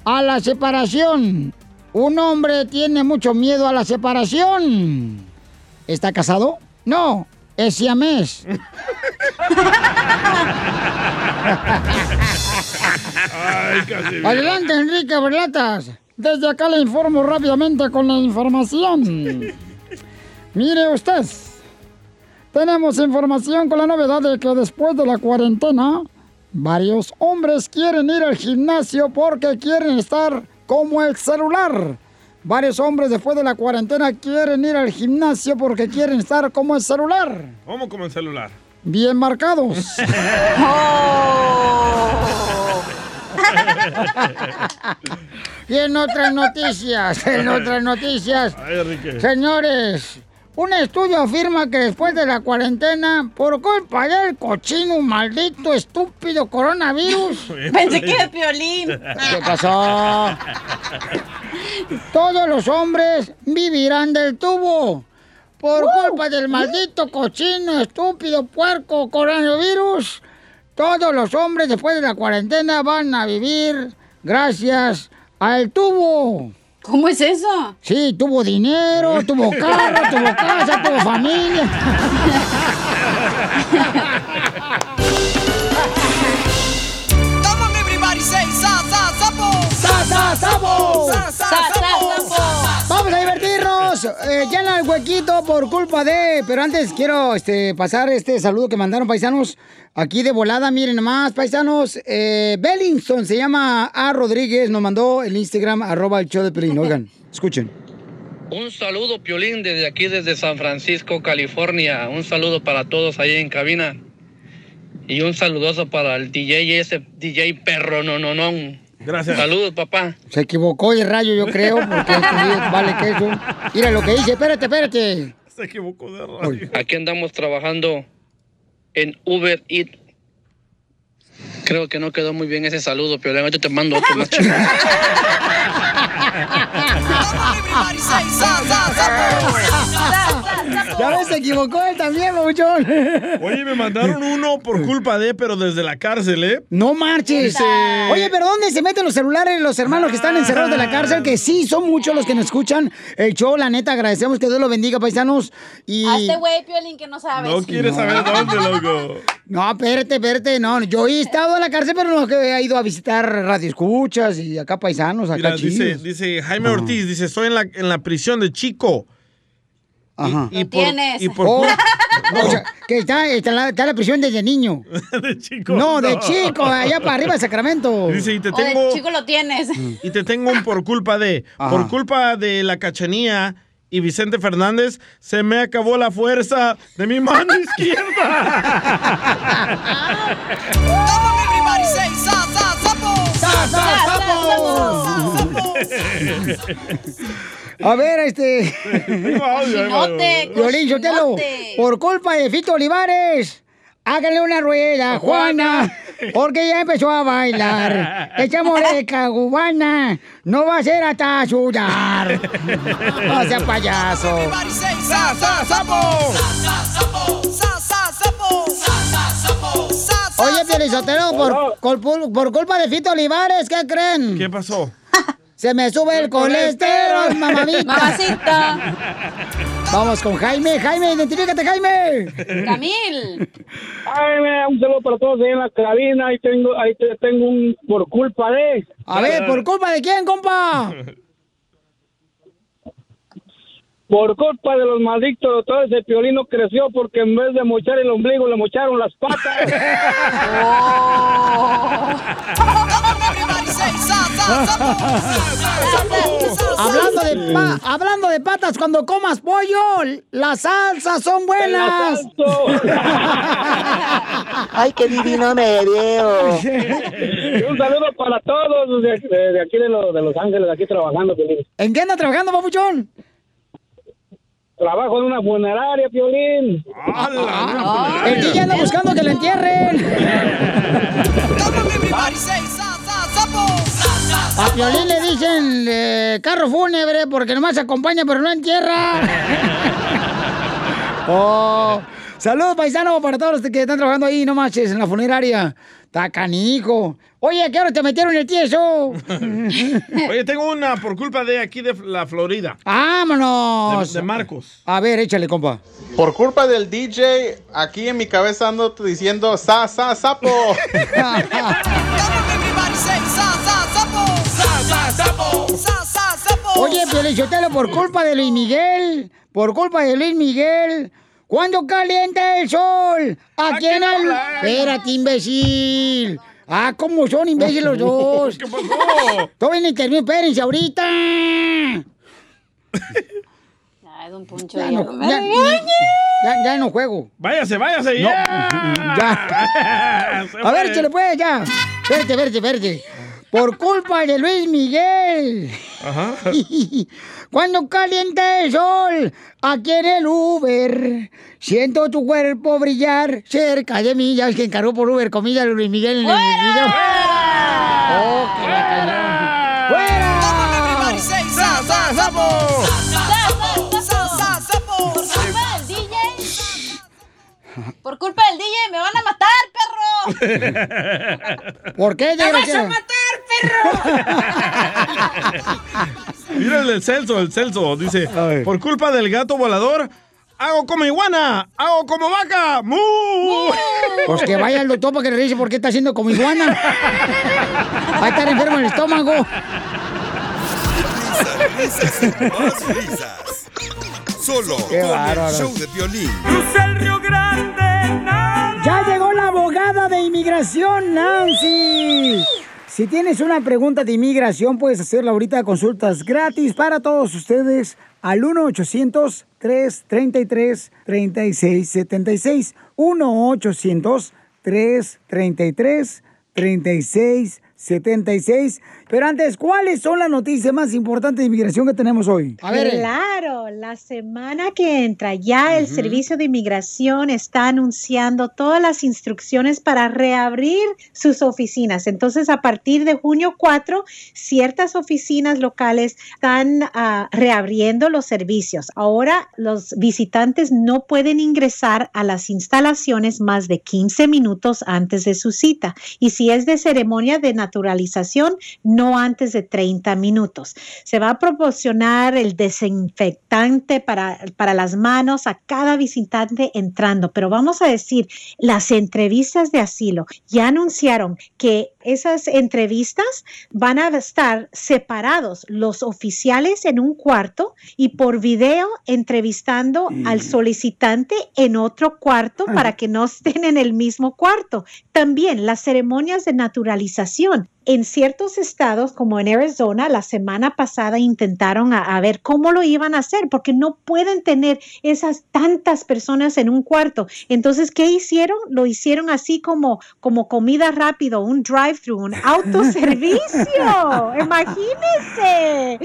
a la separación. Un hombre tiene mucho miedo a la separación. ¿Está casado? No, es siamés. Ay. Adelante, Enrique Berlatas. Desde acá le informo rápidamente con la información. Mire usted, tenemos información con la novedad de que después de la cuarentena, varios hombres quieren ir al gimnasio porque quieren estar como el celular. Varios hombres después de la cuarentena quieren ir al gimnasio porque quieren estar como el celular. ¿Cómo como el celular? Bien marcados. Y en otras noticias, en otras noticias, Ay, señores, un estudio afirma que después de la cuarentena, por culpa del cochino, maldito, estúpido coronavirus. Pensé que de Piolín. ¿Qué pasó? Todos los hombres vivirán del tubo. Por culpa del maldito cochino, estúpido, puerco, coronavirus, todos los hombres después de la cuarentena van a vivir gracias al tubo. ¿Cómo es eso? Sí, tuvo dinero, tuvo carro, tuvo casa, tuvo familia. Come on, everybody say sa, sa, sapo. ¡Sa, sa, sapo! Sa, sa, sapo. Eh, llena el huequito por culpa de. Pero antes quiero este, pasar este saludo que mandaron paisanos aquí de volada. Miren nomás, paisanos. Eh, Bellingston se llama A. Rodríguez. Nos mandó el Instagram arroba el show de Pelín. Oigan, escuchen. Un saludo, Piolín, desde aquí, desde San Francisco, California. Un saludo para todos ahí en cabina. Y un saludoso para el DJ, ese DJ perro, no, no, no. Gracias. Saludos, papá. Se equivocó el rayo, yo creo, porque este vale queso. Mira lo que dice. Espérate, espérate. Se equivocó de radio. Aquí andamos trabajando en Uber Eats. Creo que no quedó muy bien ese saludo, Piolín. Ahorita te mando otro más chido. Ya ves, se equivocó él también, babuchón. Oye, me mandaron uno por culpa de, pero desde la cárcel, ¿eh? No marches. Dice- Oye, pero ¿dónde se meten los celulares los hermanos que están encerrados de la cárcel? Que sí, son muchos los que nos escuchan el show. La neta, agradecemos que Dios los bendiga, paisanos. Y... A este güey, Piolín, que no sabes. No quiere saber dónde, loco. No, espérate, espérate. No, yo he estado en la cárcel, pero no que he ido a visitar radio escuchas y acá paisanos, acá Mira, dice, dice Jaime Ortiz, dice, estoy en la, en la prisión de Chico. Ajá. Y, y por, tienes. y por Oh, cul- o sea, que está, está, en la, está la prisión desde niño. de chico. No, de chico, allá para arriba de Sacramento. Dice, y te O de tengo, chico lo tienes. y te tengo un por culpa de, Ajá. por culpa de la cachanía y Vicente Fernández, se me acabó la fuerza de mi mano izquierda. Everybody say sa, sa, sapo. ¡Sa, sa, sapo! A ver, este. Chinote, Violín cochinote. por culpa de Fito Olivares, háganle una rueda, Juana, porque ya empezó a bailar. Esta moreca cubana no va a ser hasta sudar. No sea payaso. Sa, sa, sapo. Sa, sa, sapo. Sa, sa, sapo. Sa, sa, sapo. Sa, sa, Oye, por, por, por culpa de Fito Olivares, ¿qué creen? ¿Qué pasó? Se me sube el colesterol, mamamita. Mamacita. Vamos con Jaime. Jaime, identifícate, Jaime. Camil. Ay, un saludo para todos ahí en la cabina. Ahí tengo, ahí te- tengo un por culpa de. A ver, ¿por culpa de quién, compa? Por culpa de los malditos doctores, el piolino creció porque en vez de mochar el ombligo, le mocharon las patas. Everybody Hablando de, pa- hablando de patas, cuando comas pollo, las salsas son buenas. Ay, qué divino me veo. un saludo para todos de, de- de aquí de, lo- de Los Ángeles, aquí trabajando, Piolín. ¿En qué anda trabajando, papuchón? Trabajo en una funeraria, Piolín. El DJ anda buscando que lo entierren. A. Piolín le dicen eh, carro fúnebre porque nomás acompaña pero no entierra. oh, saludos paisano para todos los que están trabajando ahí, no manches, en la funeraria. Está canijo. Oye, ¿a ¿qué hora te metieron el tieso? Oye, tengo una por culpa de aquí de la Florida. ¡Vámonos! De, de Marcos. A ver, échale, compa. Por culpa del DJ, aquí en mi cabeza ando diciendo sa, sa, sapo. Everybody say sa, sa, sapo. Oye, Piolichotelo, por culpa de Luis Miguel, por culpa de Luis Miguel, ¿cuándo calienta el sol? Aquí en el... Espérate, imbécil. Ah, ¿cómo son imbéciles los dos? ¿Qué pasó? Todavía no termino, espérense ahorita. Ay, don Poncho, Ya ya no, ya, ya- ya no juego. Váyase, váyase, No, ya. ya. Se A ver, fue. échale pues, ya. Espérate, espérate, espérate. Por culpa de Luis Miguel. Ajá. Cuando calienta el sol, aquí en el Uber, siento tu cuerpo brillar cerca de mí. Ya ves que encargó por Uber comida Luis Miguel en el video. ¡Oh, que la! ¡Fuera! Sa, sa, sapo. Sa, sapo. Sa, sa, sapo. Por culpa del DJ. Por culpa del DJ me van a matar, perro. ¿Por qué, ¡Me vas a desgraciado? Matar, Mira el del Celso, el Celso. Dice, por culpa del gato volador, hago como iguana, hago como vaca. ¡Mu! Pues que vaya al doctor para que le dice por qué está haciendo como iguana. Va a estar enfermo en el estómago. Risas, risas y más risas. Solo Qué con el show de violín. Ya llegó la abogada de inmigración, Nancy. Si tienes una pregunta de inmigración, puedes hacerla ahorita a consultas gratis para todos ustedes al 1-800-333-3676. 1-800-333-3676. Pero antes, ¿cuáles son las noticias más importantes de inmigración que tenemos hoy? Claro, la semana que entra ya el Servicio de Inmigración está anunciando todas las instrucciones para reabrir sus oficinas. Entonces, a partir de junio 4, ciertas oficinas locales están ah, reabriendo los servicios. Ahora los visitantes no pueden ingresar a las instalaciones más de 15 minutos antes de su cita. Y si es de ceremonia de naturalización, no antes de 30 minutos. Se va a proporcionar el desinfectante para, para las manos a cada visitante entrando, pero vamos a decir, las entrevistas de asilo ya anunciaron que esas entrevistas van a estar separados los oficiales en un cuarto y por video entrevistando al solicitante en otro cuarto para que no estén en el mismo cuarto. También las ceremonias de naturalización. on. En ciertos estados, como en Arizona, la semana pasada intentaron a, a ver cómo lo iban a hacer, porque no pueden tener esas tantas personas en un cuarto. Entonces, ¿qué hicieron? Lo hicieron así como, como comida rápido, un drive-thru, un autoservicio. Imagínense.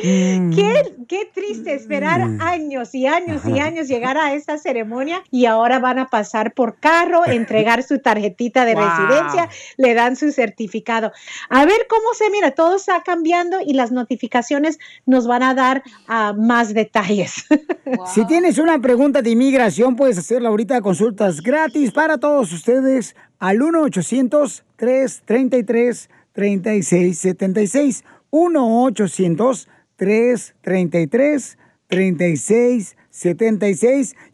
Qué, qué triste esperar años y años y años llegar a esta ceremonia y ahora van a pasar por carro, entregar su tarjetita de Wow. residencia, le dan su certificado. A ver cómo se mira, todo está cambiando y las notificaciones nos van a dar ah, más detalles. Si tienes una pregunta de inmigración, puedes hacerla ahorita a consultas gratis para todos ustedes al 1-800-333-3676. 1-800-333-3676.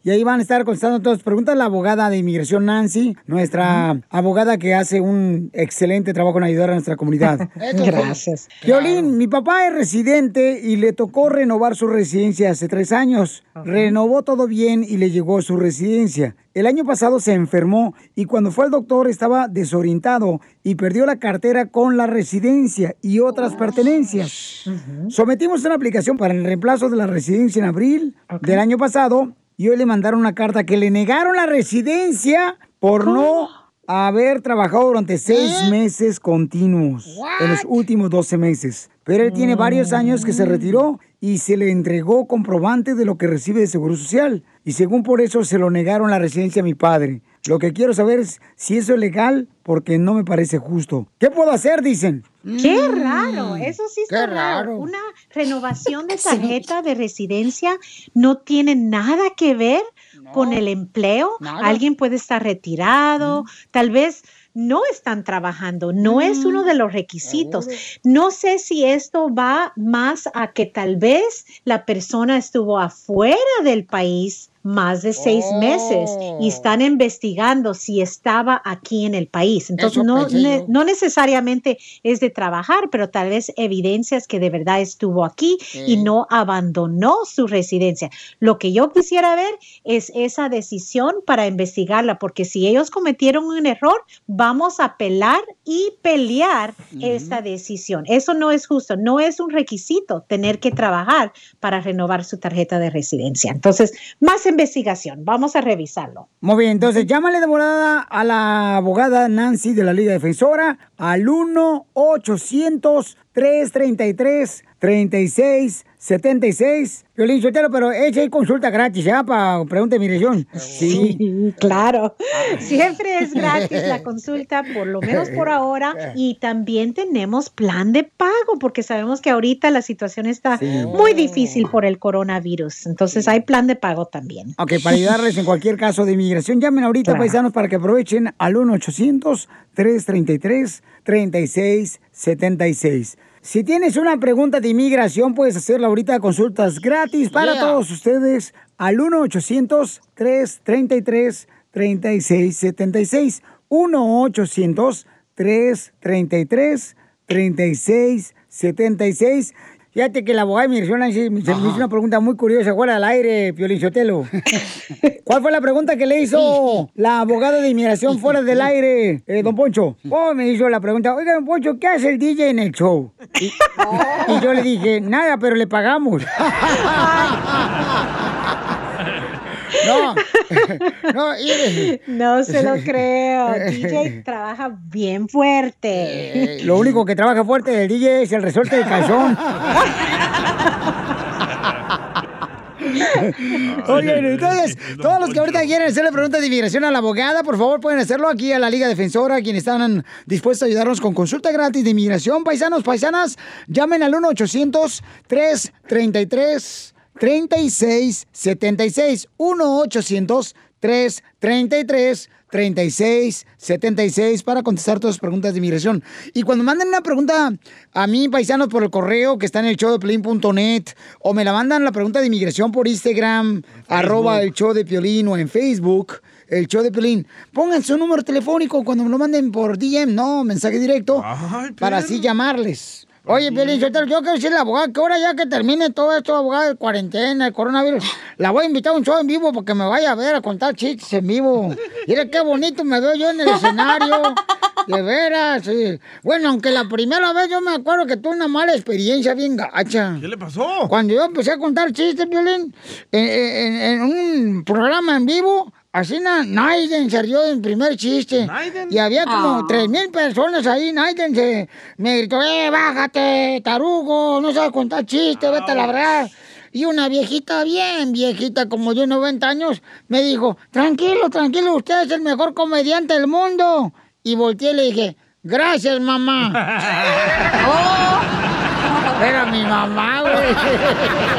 Y ahí van a estar contestando todas las preguntas. La abogada de inmigración Nancy, nuestra abogada que hace un excelente trabajo en ayudar a nuestra comunidad. Gracias. Violín, mi papá es residente y le tocó renovar su residencia hace tres años. Renovó todo bien y le llegó su residencia. El año pasado se enfermó y cuando fue al doctor estaba desorientado y perdió la cartera con la residencia y otras pertenencias. Sometimos una aplicación para el reemplazo de la residencia en abril del año pasado y hoy le mandaron una carta que le negaron la residencia por no haber trabajado durante seis meses continuos en los últimos 12 meses. Pero él tiene varios años que se retiró y se le entregó comprobante de lo que recibe de Seguro Social. Y según por eso se lo negaron la residencia a mi padre. Lo que quiero saber es si eso es legal porque no me parece justo. ¿Qué puedo hacer? Dicen. Qué raro, eso sí está qué raro. Una renovación de tarjeta de residencia no tiene nada que ver con el empleo. Nada. Alguien puede estar retirado, tal vez no están trabajando, no es uno de los requisitos. No sé si esto va más a que tal vez la persona estuvo afuera del país más de seis meses y están investigando si estaba aquí en el país. Entonces, no, ne- no necesariamente es de trabajar, pero tal vez evidencias que de verdad estuvo aquí y no abandonó su residencia. Lo que yo quisiera ver es esa decisión para investigarla, porque si ellos cometieron un error, vamos a apelar y pelear esta decisión. Eso no es justo, no es un requisito tener que trabajar para renovar su tarjeta de residencia. Entonces, más investigación, vamos a revisarlo. Muy bien, entonces llámale de volada a la abogada Nancy de la Liga Defensora al 3676. Violín Sotelo, pero esa es consulta gratis, ¿ya? Para pregunta de migración. Sí, claro. Siempre es gratis la consulta, por lo menos por ahora. Y también tenemos plan de pago, porque sabemos que ahorita la situación está muy difícil por el coronavirus. Entonces hay plan de pago también. Ok, para ayudarles en cualquier caso de inmigración, llamen ahorita, Claro. paisanos, para que aprovechen al 1-800-333-3676. Si tienes una pregunta de inmigración, puedes hacerla ahorita, consultas gratis para Yeah. todos ustedes al 1-800-333-3676. 1-800-333-3676. Fíjate que la abogada de me se me hizo una pregunta muy curiosa, fuera al aire, Piolichotelo. ¿Cuál fue la pregunta que le hizo la abogada de inmigración fuera del aire, eh, don Poncho? Oh, me hizo la pregunta, oiga, don Poncho, ¿qué hace el DJ en el show? Y, y yo le dije, nada, pero le pagamos. No, no, mire. No se lo creo. DJ trabaja bien fuerte. Eh, Lo único que trabaja fuerte del DJ es el resorte del calzón. Oigan, entonces, todos los que ahorita quieren hacerle preguntas de inmigración a la abogada, por favor pueden hacerlo aquí a la Liga Defensora, quienes están dispuestos a ayudarnos con consulta gratis de inmigración. Paisanos, paisanas, llamen al 1-800-333. 3676 1-800-333-3676 para contestar todas las preguntas de inmigración. Y cuando manden una pregunta a mí, paisanos, por el correo que está en el show de Piolín.net o me la mandan la pregunta de inmigración por Instagram, arroba el show de Piolín o en Facebook, el show de Piolín, pongan su número telefónico cuando me lo manden por DM, no, mensaje directo, para así llamarles. Oye, Piolín, yo, quiero decirle a la abogada que ahora ya que termine todo esto, abogada, de cuarentena, el coronavirus, la voy a invitar a un show en vivo porque me vaya a ver a contar chistes en vivo. Mira qué bonito me veo yo en el escenario. De veras, sí. Bueno, aunque la primera vez yo me acuerdo que tuve una mala experiencia bien gacha. ¿Qué le pasó? Cuando yo empecé a contar chistes, Violín, en, en- en un programa en vivo, así na, Naiden se rió en primer chiste. Y había como Ah. tres mil personas ahí. Naiden se me gritó, ¡eh, bájate, tarugo! No sabes contar chistes, vete a la verdad. Y una viejita, bien viejita, como de 90 años, me dijo, tranquilo, tranquilo, usted es el mejor comediante del mundo. Y volteé y le dije, gracias, mamá. oh, era mi mamá, güey.